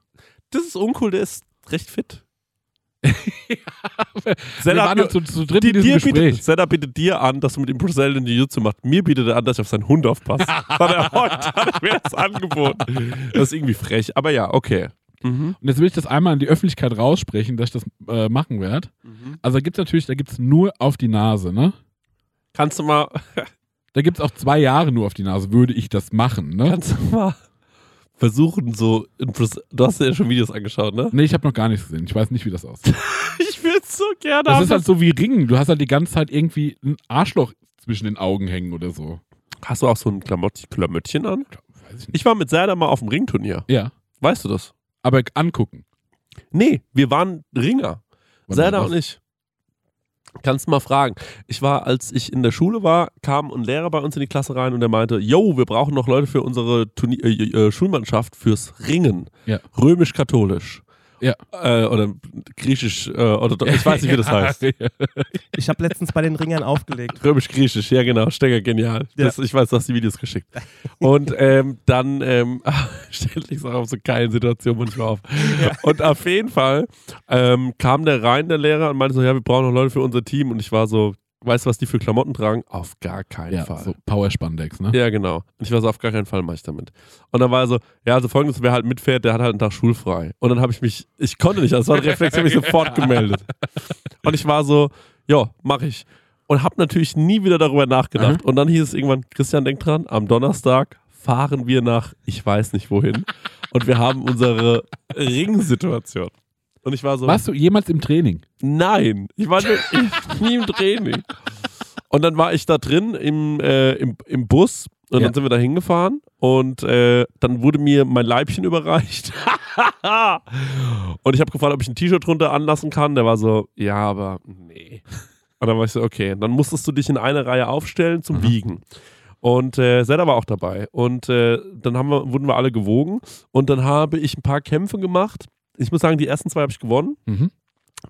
Das ist uncool, der ist recht fit. [LAUGHS]
Wir
Zella,
waren zu, zu dritt
die,
in diesem Gespräch.
bietet, bietet dir an, dass du mit ihm Brazilian Jiu-Jitsu machst. Mir bietet er an, dass ich auf seinen Hund aufpasse. [LAUGHS] hat er heute hat mir das angeboten. Das ist irgendwie frech, aber ja, okay. Mhm.
Und jetzt will ich das einmal in die Öffentlichkeit raussprechen, dass ich das äh, machen werde.
Mhm.
Also da gibt es natürlich, da gibt es nur auf die Nase, ne?
Kannst du mal, [LAUGHS]
Da gibt es auch zwei Jahre nur auf die Nase, würde ich das machen, ne?
kannst du mal versuchen, so, du hast ja schon Videos angeschaut, ne?
Nee, ich habe noch gar nichts gesehen. Ich weiß nicht, wie das aussieht. [LAUGHS]
Ich will es so gerne
Das ist halt so wie Ringen. Du hast halt die ganze Zeit irgendwie ein Arschloch zwischen den Augen hängen oder so.
Hast du auch so ein Klamott Klamöttchen an?
Ich.
Ich war mit Zerda mal auf dem Ringturnier.
Ja,
Weißt du das?
Aber angucken.
Nee, wir waren Ringer.
Das?
und ich. Kannst du mal fragen. Ich war, als ich in der Schule war, kam ein Lehrer bei uns in die Klasse rein und der meinte, yo, wir brauchen noch Leute für unsere Turni äh, äh, Schulmannschaft fürs Ringen.
Ja.
Römisch-katholisch.
Ja.
Äh, oder griechisch, äh, oder ich weiß nicht, wie das [LAUGHS] heißt.
Ich habe letztens bei den Ringern aufgelegt.
Römisch-griechisch, ja genau, Stecker, genial.
Ja.
Das, ich weiß, du hast die Videos geschickt. Und ähm, dann ähm, [LAUGHS] stelle ich es auch auf so geilen Situationen manchmal auf. Und auf jeden Fall ähm, kam der rein, der Lehrer, und meinte so, ja, wir brauchen noch Leute für unser Team. Und ich war so, weißt du, was die für Klamotten tragen? Auf gar keinen
Ja,
Fall.
so Power-Spandex, ne?
Ja, genau. Und ich war so, auf gar keinen Fall mache ich damit. Und dann war er so, ja, also folgendes, wer halt mitfährt, der hat halt einen Tag schulfrei. Und dann habe ich mich, ich konnte nicht, das war ein Reflex, ich habe mich sofort [LAUGHS] gemeldet. Und ich war so, ja, mache ich. Und habe natürlich nie wieder darüber nachgedacht. Und dann hieß es irgendwann, Christian, denk dran, am Donnerstag fahren wir nach, ich weiß nicht wohin. Und wir haben unsere Ringsituation. Und ich war so,
Warst du jemals im Training?
Nein, ich war ich, nie im Training. Und dann war ich da drin im, äh, im, im Bus und
Ja.
dann sind wir da hingefahren und äh, dann wurde mir mein Leibchen überreicht. [LAUGHS] und ich habe gefragt, ob ich ein T-Shirt drunter anlassen kann. Der war so, ja, aber nee. Und dann war ich so, okay, dann musstest du dich in eine Reihe aufstellen zum Wiegen. Und äh, Zelda war auch dabei. Und äh, dann haben wir, wurden wir alle gewogen. Und dann habe ich ein paar Kämpfe gemacht. Ich muss sagen, die ersten zwei habe ich gewonnen
Mhm.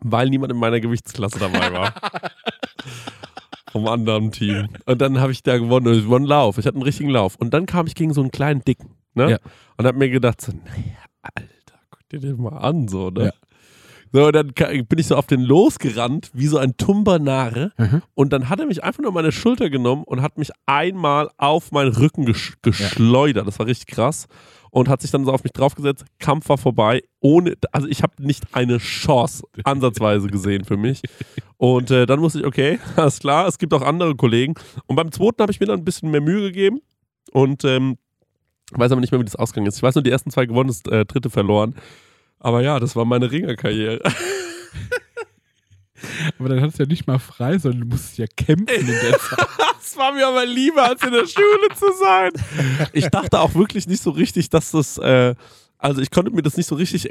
weil niemand in meiner Gewichtsklasse dabei war. [LAUGHS] Vom anderen Team. Und dann habe ich da gewonnen. Und es war ein Lauf. Ich hatte einen richtigen Lauf. Und dann kam ich gegen so einen kleinen Dicken. Ne?
Ja.
Und habe mir gedacht, so, naja, Alter, guck dir den mal an. So, ne?
Ja.
So, und dann bin ich so auf den losgerannt, wie so ein Tumbernare.
Mhm.
Und dann hat er mich einfach nur meine Schulter genommen und hat mich einmal auf meinen Rücken gesch geschleudert. Das war richtig krass. Und hat sich dann so auf mich draufgesetzt. Kampf war vorbei. Ohne, also ich habe nicht eine Chance ansatzweise gesehen für mich. Und äh, dann musste ich, okay, [LAUGHS] alles klar, es gibt auch andere Kollegen. Und beim zweiten habe ich mir dann ein bisschen mehr Mühe gegeben. Und ähm, weiß aber nicht mehr, wie das ausgegangen ist. Ich weiß nur, die ersten zwei gewonnen, das äh, dritte verloren. Aber ja, das war meine Ringerkarriere. [LAUGHS]
Aber dann hast du ja nicht mal frei, sondern du musst ja kämpfen in der Zeit. [LAUGHS]
Das war mir aber lieber, als in der Schule zu sein. Ich dachte auch wirklich nicht so richtig, dass das, äh, also ich konnte mir das nicht so richtig.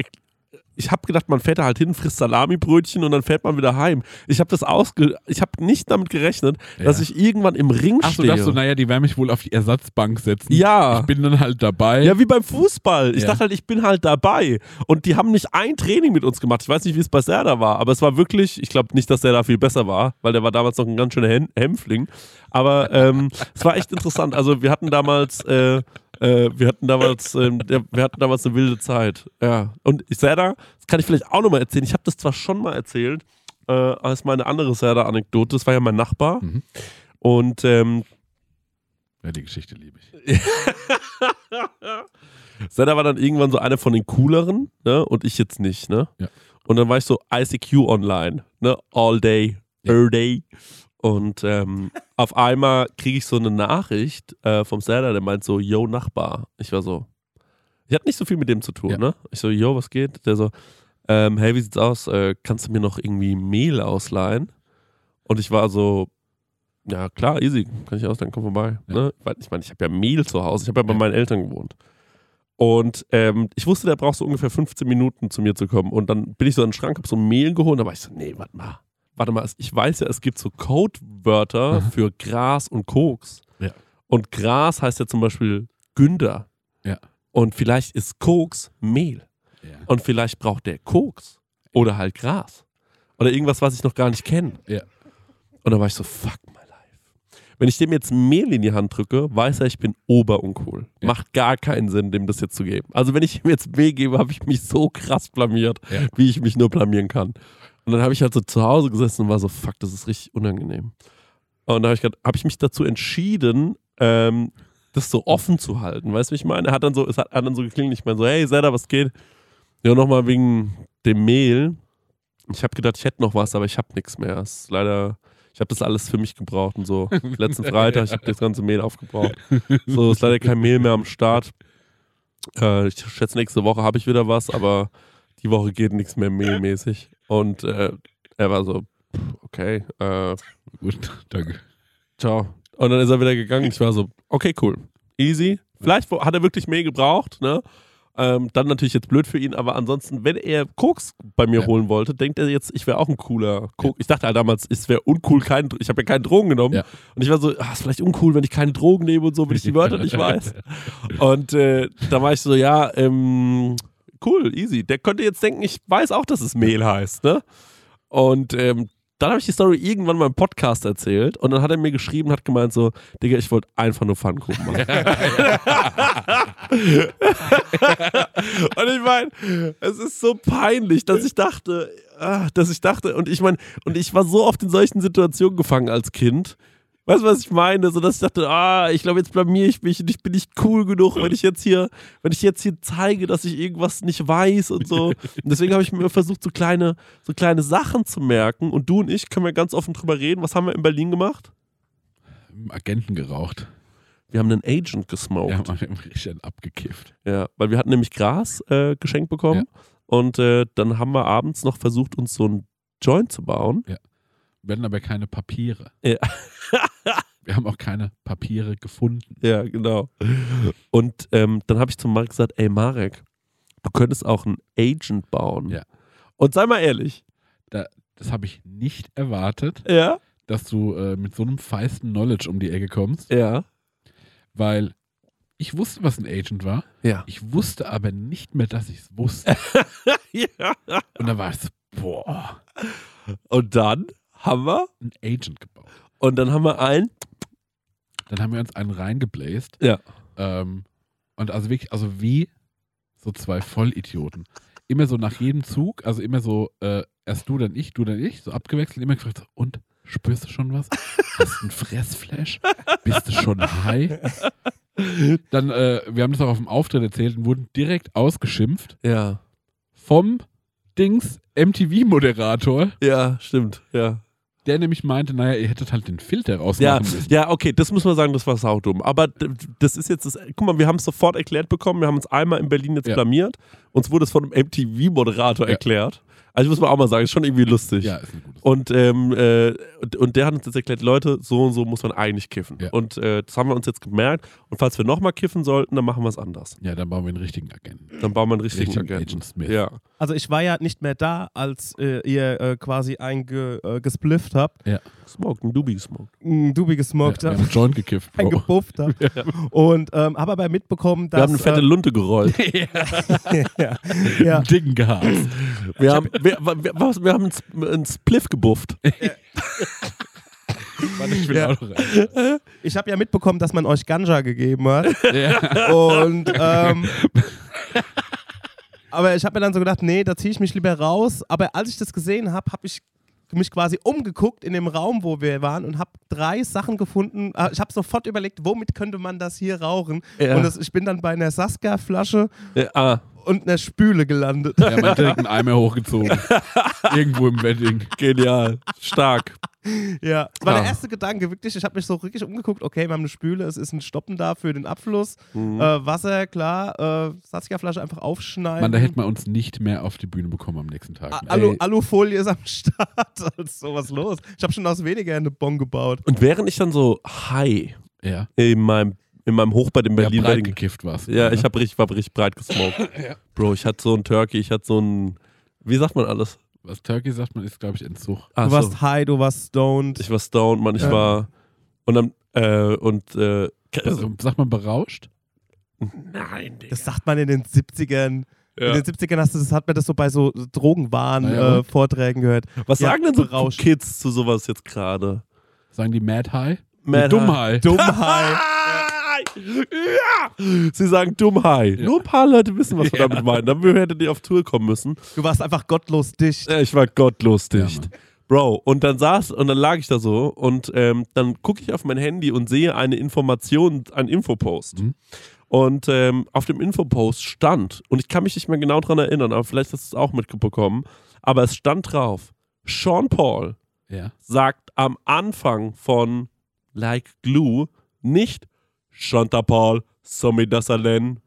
Ich habe gedacht, man fährt da halt hin, frisst Salamibrötchen und dann fährt man wieder heim. Ich habe das ausge, ich habe nicht damit gerechnet, dass
Ja.
ich irgendwann im Ring
Ach
stehe.
dachtest du, naja, die werden mich wohl auf die Ersatzbank setzen.
ja.
Ich bin dann halt dabei.
Ja, wie beim Fußball. Ich
Ja.
dachte halt, ich bin halt dabei. Und die haben nicht ein Training mit uns gemacht. Ich weiß nicht, wie es bei Serda war, aber es war wirklich, ich glaube nicht, dass der da viel besser war, weil der war damals noch ein ganz schöner Hän- Hämpfling. Aber ähm, es war echt interessant. Also wir hatten damals, äh, äh, wir hatten damals, der, wir hatten damals eine wilde Zeit. Ja. Und Serda, das kann ich vielleicht auch nochmal erzählen. Ich habe das zwar schon mal erzählt, äh, als meine andere Serda-Anekdote. Das war ja mein Nachbar.
Mhm.
Und ähm,
Ja, die Geschichte liebe ich. [LAUGHS]
Zelda war dann irgendwann so einer von den cooleren, ne? Und ich jetzt nicht, ne?
Ja.
Und dann war ich so ICQ online, ne? All day,
Ja.
all day. Und ähm, [LAUGHS] auf einmal kriege ich so eine Nachricht äh, vom Zelda, der meint so, yo, Nachbar. Ich war so, ich hatte nicht so viel mit dem zu tun,
Ja.
ne? Ich so, yo, was geht? Der so, ähm, hey, wie sieht's aus? Äh, kannst du mir noch irgendwie Mehl ausleihen? Und ich war so, ja klar, easy, kann ich ausleihen, komm vorbei.
Ja.
Ne? Ich meine, ich habe ja Mehl zu Hause, ich habe ja bei
Ja.
meinen Eltern gewohnt. Und ähm, ich wusste, der braucht so ungefähr 15 Minuten zu mir zu kommen. Und dann bin ich so in den Schrank, hab so Mehl geholt war ich so, nee, warte mal. Warte mal, ich weiß ja, es gibt so Codewörter
Mhm.
für Gras und Koks.
Ja.
Und Gras heißt ja zum Beispiel Günder.
Ja.
Und vielleicht ist Koks Mehl.
Ja.
Und vielleicht braucht der Koks. Oder halt Gras. Oder irgendwas, was ich noch gar nicht kenne.
Ja.
Und dann war ich so, fuck my life. Wenn ich dem jetzt Mehl in die Hand drücke, weiß er, ich bin oberuncool.
Ja.
Macht gar keinen Sinn, dem das jetzt zu geben. Also wenn ich ihm jetzt Mehl gebe, habe ich mich so krass blamiert, wie ich mich nur blamieren kann. Und dann habe ich halt so zu Hause gesessen und war so, fuck, das ist richtig unangenehm. Und da habe ich, hab ich mich dazu entschieden, ähm, das so offen zu halten. Weißt du, wie ich meine? Er hat dann so, es hat, hat dann so geklingelt, ich meine so, hey, Zelda, was geht? Ja, nochmal wegen dem Mehl. Ich habe gedacht, ich hätte noch was, aber ich habe nichts mehr. Es ist leider, ich habe das alles für mich gebraucht und so. Letzten Freitag, ich habe das ganze Mehl aufgebraucht. So, ist leider kein Mehl mehr am Start. Äh, ich schätze, nächste Woche habe ich wieder was, aber die Woche geht nichts mehr mehlmäßig. Und äh, er war so, okay, äh,
Gut, danke.
ciao. Und dann ist er wieder gegangen. Ich war so, okay, cool. Easy. Vielleicht hat er wirklich Mehl gebraucht, ne? Ähm, dann natürlich jetzt blöd für ihn, aber ansonsten, wenn er Koks bei mir
Ja.
holen wollte, denkt er jetzt, ich wäre auch ein cooler Koks. Ich dachte halt damals, es wäre uncool, kein, ich habe ja keine Drogen genommen.
Ja.
Und ich war so, ah, ist vielleicht uncool, wenn ich keine Drogen nehme und so, wenn ich die Wörter nicht weiß. [LAUGHS] Und äh, da war ich so, ja, ähm, cool, easy. Der könnte jetzt denken, ich weiß auch, dass es Mehl heißt, ne? Und ähm, dann habe ich die Story irgendwann mal im Podcast erzählt und dann hat er mir geschrieben, hat gemeint so, Digga, ich wollte einfach nur Pfannkuchen machen. [LAUGHS] und ich meine, es ist so peinlich, dass ich dachte, ah, dass ich dachte, und ich meine, und ich war so oft in solchen Situationen gefangen als Kind. Weißt du, was ich meine? So, dass ich dachte, ah, ich glaube, jetzt blamier ich mich und ich bin nicht cool genug, wenn ich jetzt hier, wenn ich jetzt hier zeige, dass ich irgendwas nicht weiß und so. Und deswegen habe ich mir versucht, so kleine, so kleine Sachen zu merken. Und du und ich können wir ganz offen drüber reden. Was haben wir in Berlin gemacht?
Agenten geraucht.
Wir haben einen Agent
Ja,
gesmoked.
haben wir richtig abgekifft.
Ja, weil wir hatten nämlich Gras äh, geschenkt bekommen. Und äh, dann haben wir abends noch versucht, uns so ein Joint zu bauen.
Wir hatten aber keine Papiere.
Ja. [LAUGHS]
Wir haben auch keine Papiere gefunden.
Ja, genau. Und ähm, dann habe ich zum Marek gesagt, ey Marek, du könntest auch einen Agent bauen.
Ja.
Und sei mal ehrlich.
Das habe ich nicht erwartet,
Ja?
dass du äh, mit so einem feisten Knowledge um die Ecke kommst,
Ja.
weil ich wusste, was ein Agent war.
Ja.
Ich wusste aber nicht mehr, dass ich es wusste. [LAUGHS]
ja.
Und da war so, boah,
Und dann haben wir,
ein Agent gebaut.
und dann haben wir ein,
Dann haben wir uns einen reingebläst.
Ja.
Ähm, und also wirklich, also wie so zwei Vollidioten. Immer so nach jedem Zug, also immer so, äh, erst du, dann ich, du, dann ich, so abgewechselt, immer gefragt, so, und, spürst du schon was? Hast du einen Fressflash? Bist du schon high? Dann, äh, wir haben das auch auf dem Auftritt erzählt und wurden direkt ausgeschimpft
ja.
vom Dings MTV-Moderator,
Ja, stimmt. Ja.
Der nämlich meinte, naja, ihr hättet halt den Filter
Ja,
rausmachen müssen.
ja, okay, das muss man sagen, das war saudumm. Aber das ist jetzt das. Guck mal, wir haben es sofort erklärt bekommen. Wir haben uns einmal in Berlin jetzt
Ja.
blamiert. Uns wurde es von einem MTV-Moderator
Ja.
erklärt. Also muss man auch mal sagen, ist schon irgendwie lustig.
Ja, ist ein gutes.
Und, ähm, äh, und, der hat uns jetzt erklärt, Leute, so und so muss man eigentlich kiffen.
Ja.
Und äh, das haben wir uns jetzt gemerkt. Und falls wir nochmal kiffen sollten, dann machen wir es anders.
Ja, dann bauen wir einen richtigen Agenten.
Dann bauen wir einen richtigen
Richtigen
Agenten.
Agent Smith.
Ja.
Also ich war ja nicht mehr da, als äh, ihr äh, quasi eingesplifft habt,
Smoke, ein Dubi gesmoked.
ein Dubi gesmoked
Ja, wir
habt,
haben einen Joint gekifft, Bro.
eingebufft habt [LAUGHS] und ähm, habe aber mitbekommen, dass...
Wir haben eine fette
äh,
Lunte gerollt. [LAUGHS]
ja, ja,
Einen Dicken gehabt.
Wir haben, wir, wir, was, wir haben einen Spliff gebufft. [LAUGHS]
Warte, ich
Ja. ich habe ja mitbekommen, dass man euch Ganja gegeben hat.
Ja.
Und ähm, aber ich habe mir dann so gedacht, nee, da ziehe ich mich lieber raus. Aber als ich das gesehen habe, habe ich mich quasi umgeguckt in dem Raum, wo wir waren und habe drei Sachen gefunden. Äh, Ich habe sofort überlegt, womit könnte man das hier rauchen?
Ja.
Und das, ich bin dann bei einer Saskia-Flasche
Ja, ah,
und einer Spüle gelandet.
Ja, man hat direkt einen Eimer hochgezogen. [LAUGHS] Irgendwo im Wedding.
genial. Stark.
Ja, das war der erste Gedanke, wirklich. Ich habe mich so wirklich umgeguckt. Okay, wir haben eine Spüle, es ist ein Stoppen da für den Abfluss.
Mhm.
Äh, Wasser, klar. Äh, Saskia-Flasche einfach aufschneiden.
Man, da hätte man uns nicht mehr auf die Bühne bekommen am nächsten Tag.
A-
Ey,
Alu Alufolie ist am [LAUGHS] Start. Also, was los? Ich habe schon aus weniger eine Bon gebaut.
Und während ich dann so high
ja.
in meinem, in meinem Hochbett in
Ja,
Berlin
breit
Wedding-
gekifft warst. du,
Ja,
ne?
ich hab richtig, war richtig breit gesmoked. [LAUGHS] Bro, ich hatte so ein Turkey, ich hatte so ein, wie sagt man alles?
Was Turkey sagt man, ist, glaube ich, Entzug.
Ach
Du
so.
warst high, du warst stoned.
Ich war stoned, Mann, ich
Ja.
war, und dann, äh, und, äh,
Also, sagt man berauscht?
nein, Digga.
Das sagt man in den 70ern.
Ja.
In den 70ern hast du, das hat man das so bei so
Na ja,
Drogenwahn-Vorträgen gehört.
Was
Ja,
sagen denn so
berauscht.
Kids zu sowas jetzt gerade?
Sagen die Mad High?
Mad
Dummheit.
Dummheit. [LAUGHS]
Ja! Sie sagen Dummheit.
Ja.
Nur ein paar Leute wissen, was wir [LAUGHS]
Ja.
damit meinen. Dann hättet ihr auf Tour kommen müssen.
Du warst einfach gottlos dicht.
Ja, ich war gottlos
Ja,
dicht.
Mann.
Bro, und dann saß, und dann lag ich da so und ähm, dann gucke ich auf mein Handy und sehe eine Information, einen Infopost.
Mhm.
Und ähm, auf dem Infopost stand, und ich kann mich nicht mehr genau dran erinnern, aber vielleicht hast du es auch mitbekommen, aber es stand drauf, Sean Paul
Ja.
sagt am Anfang von Like Glue nicht Chanta Paul, Somi Dasalen,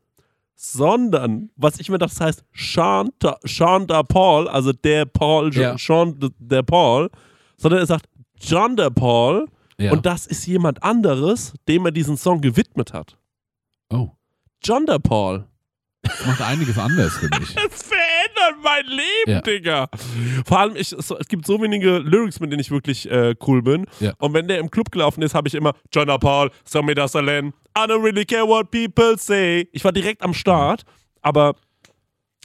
sondern, was ich mir dachte, das heißt Chanta, Chanta Paul, also der Paul,
Ja.
Sean der Paul, sondern er sagt John der Paul
ja.
und das ist jemand anderes, dem er diesen Song gewidmet hat.
oh,
John der Paul.
das macht einiges anders für mich. [LAUGHS]
Es verändert mein Leben,
Ja.
Digga. Vor allem, ich, es, es gibt so wenige Lyrics, mit denen ich wirklich äh, cool bin.
Ja.
Und wenn der im Club gelaufen ist, habe ich immer John Paul, Sammy Dasalen, I don't really care what people say. Ich war direkt am Start, aber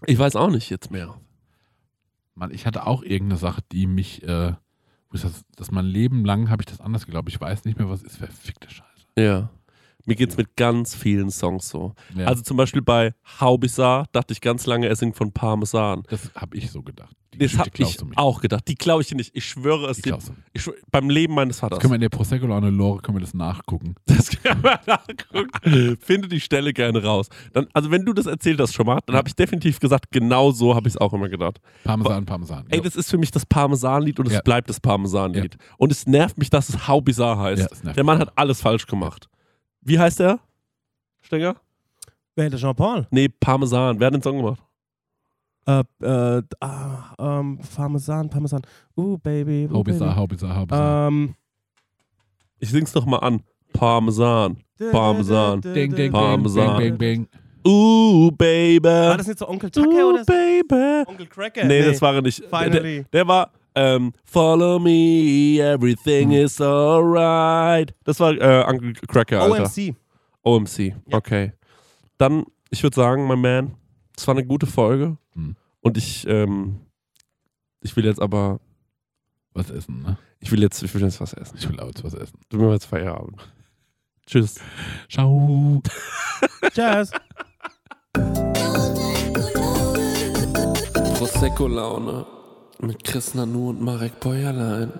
ich weiß auch nicht jetzt mehr.
Mann, ich hatte auch irgendeine Sache, die mich, äh, das, das mein Leben lang habe ich das anders geglaubt. Ich weiß nicht mehr, was ist. Verfickte Scheiße.
Ja. Mir geht's mit ganz vielen Songs so.
Ja,
Also zum Beispiel bei Haubisar dachte ich ganz lange, er singt von Parmesan.
das habe ich so gedacht. Die
Das habe ich auch gedacht. Die klaue ich dir nicht. Ich schwöre es dir. Ich beim Leben meines
Das
Vaters.
können wir in der Prosecco Laune Lore können wir das nachgucken. [LAUGHS]
Das kann man nachgucken. [LAUGHS] Finde die Stelle gerne raus. Dann, also wenn du das erzählt hast schon mal, dann habe ich definitiv gesagt, genau so habe ich es auch immer gedacht.
Parmesan, Parmesan.
Ey,
Ja.
das ist für mich das Parmesanlied und es
Ja.
bleibt das Parmesanlied. Und es nervt mich, dass es How Bizarre heißt.
Ja, es
der Mann
mich
hat alles falsch gemacht. Wie heißt der? Stenger?
Wer der Jean-Paul?
Nee, Parmesan. Wer hat den Song gemacht?
Äh, äh, ah, ähm, Parmesan, Parmesan. Uh, Baby. Uh,
Hau bizarre, bizarre.
Ähm,
Ich sing's noch mal an. Parmesan. Parmesan.
Ding, ding,
Parmesan.
ding, bing, bing.
Ooh, baby.
War das nicht so Onkel Tucker
Ooh,
oder so?
baby.
Onkel Cracker?
Nee, das war er nicht. Der,
Finally.
der war ähm, Follow me, everything
Hm.
is alright. Das war äh, Uncle Cracker, Alter.
OMC.
OMC.
Ja.
Okay. Dann, ich würde sagen, mein Man, es war eine gute Folge.
Hm.
Und ich, ähm, ich will jetzt aber,
Was essen, ne?
ich will jetzt, ich will jetzt was essen.
Ich will auch jetzt was essen.
Du mir jetzt Feierabend. Tschüss.
Ciao. [LAUGHS]
Tschüss.
Prosecco-Laune mit Chris Nanu und Marek Bäuerlein.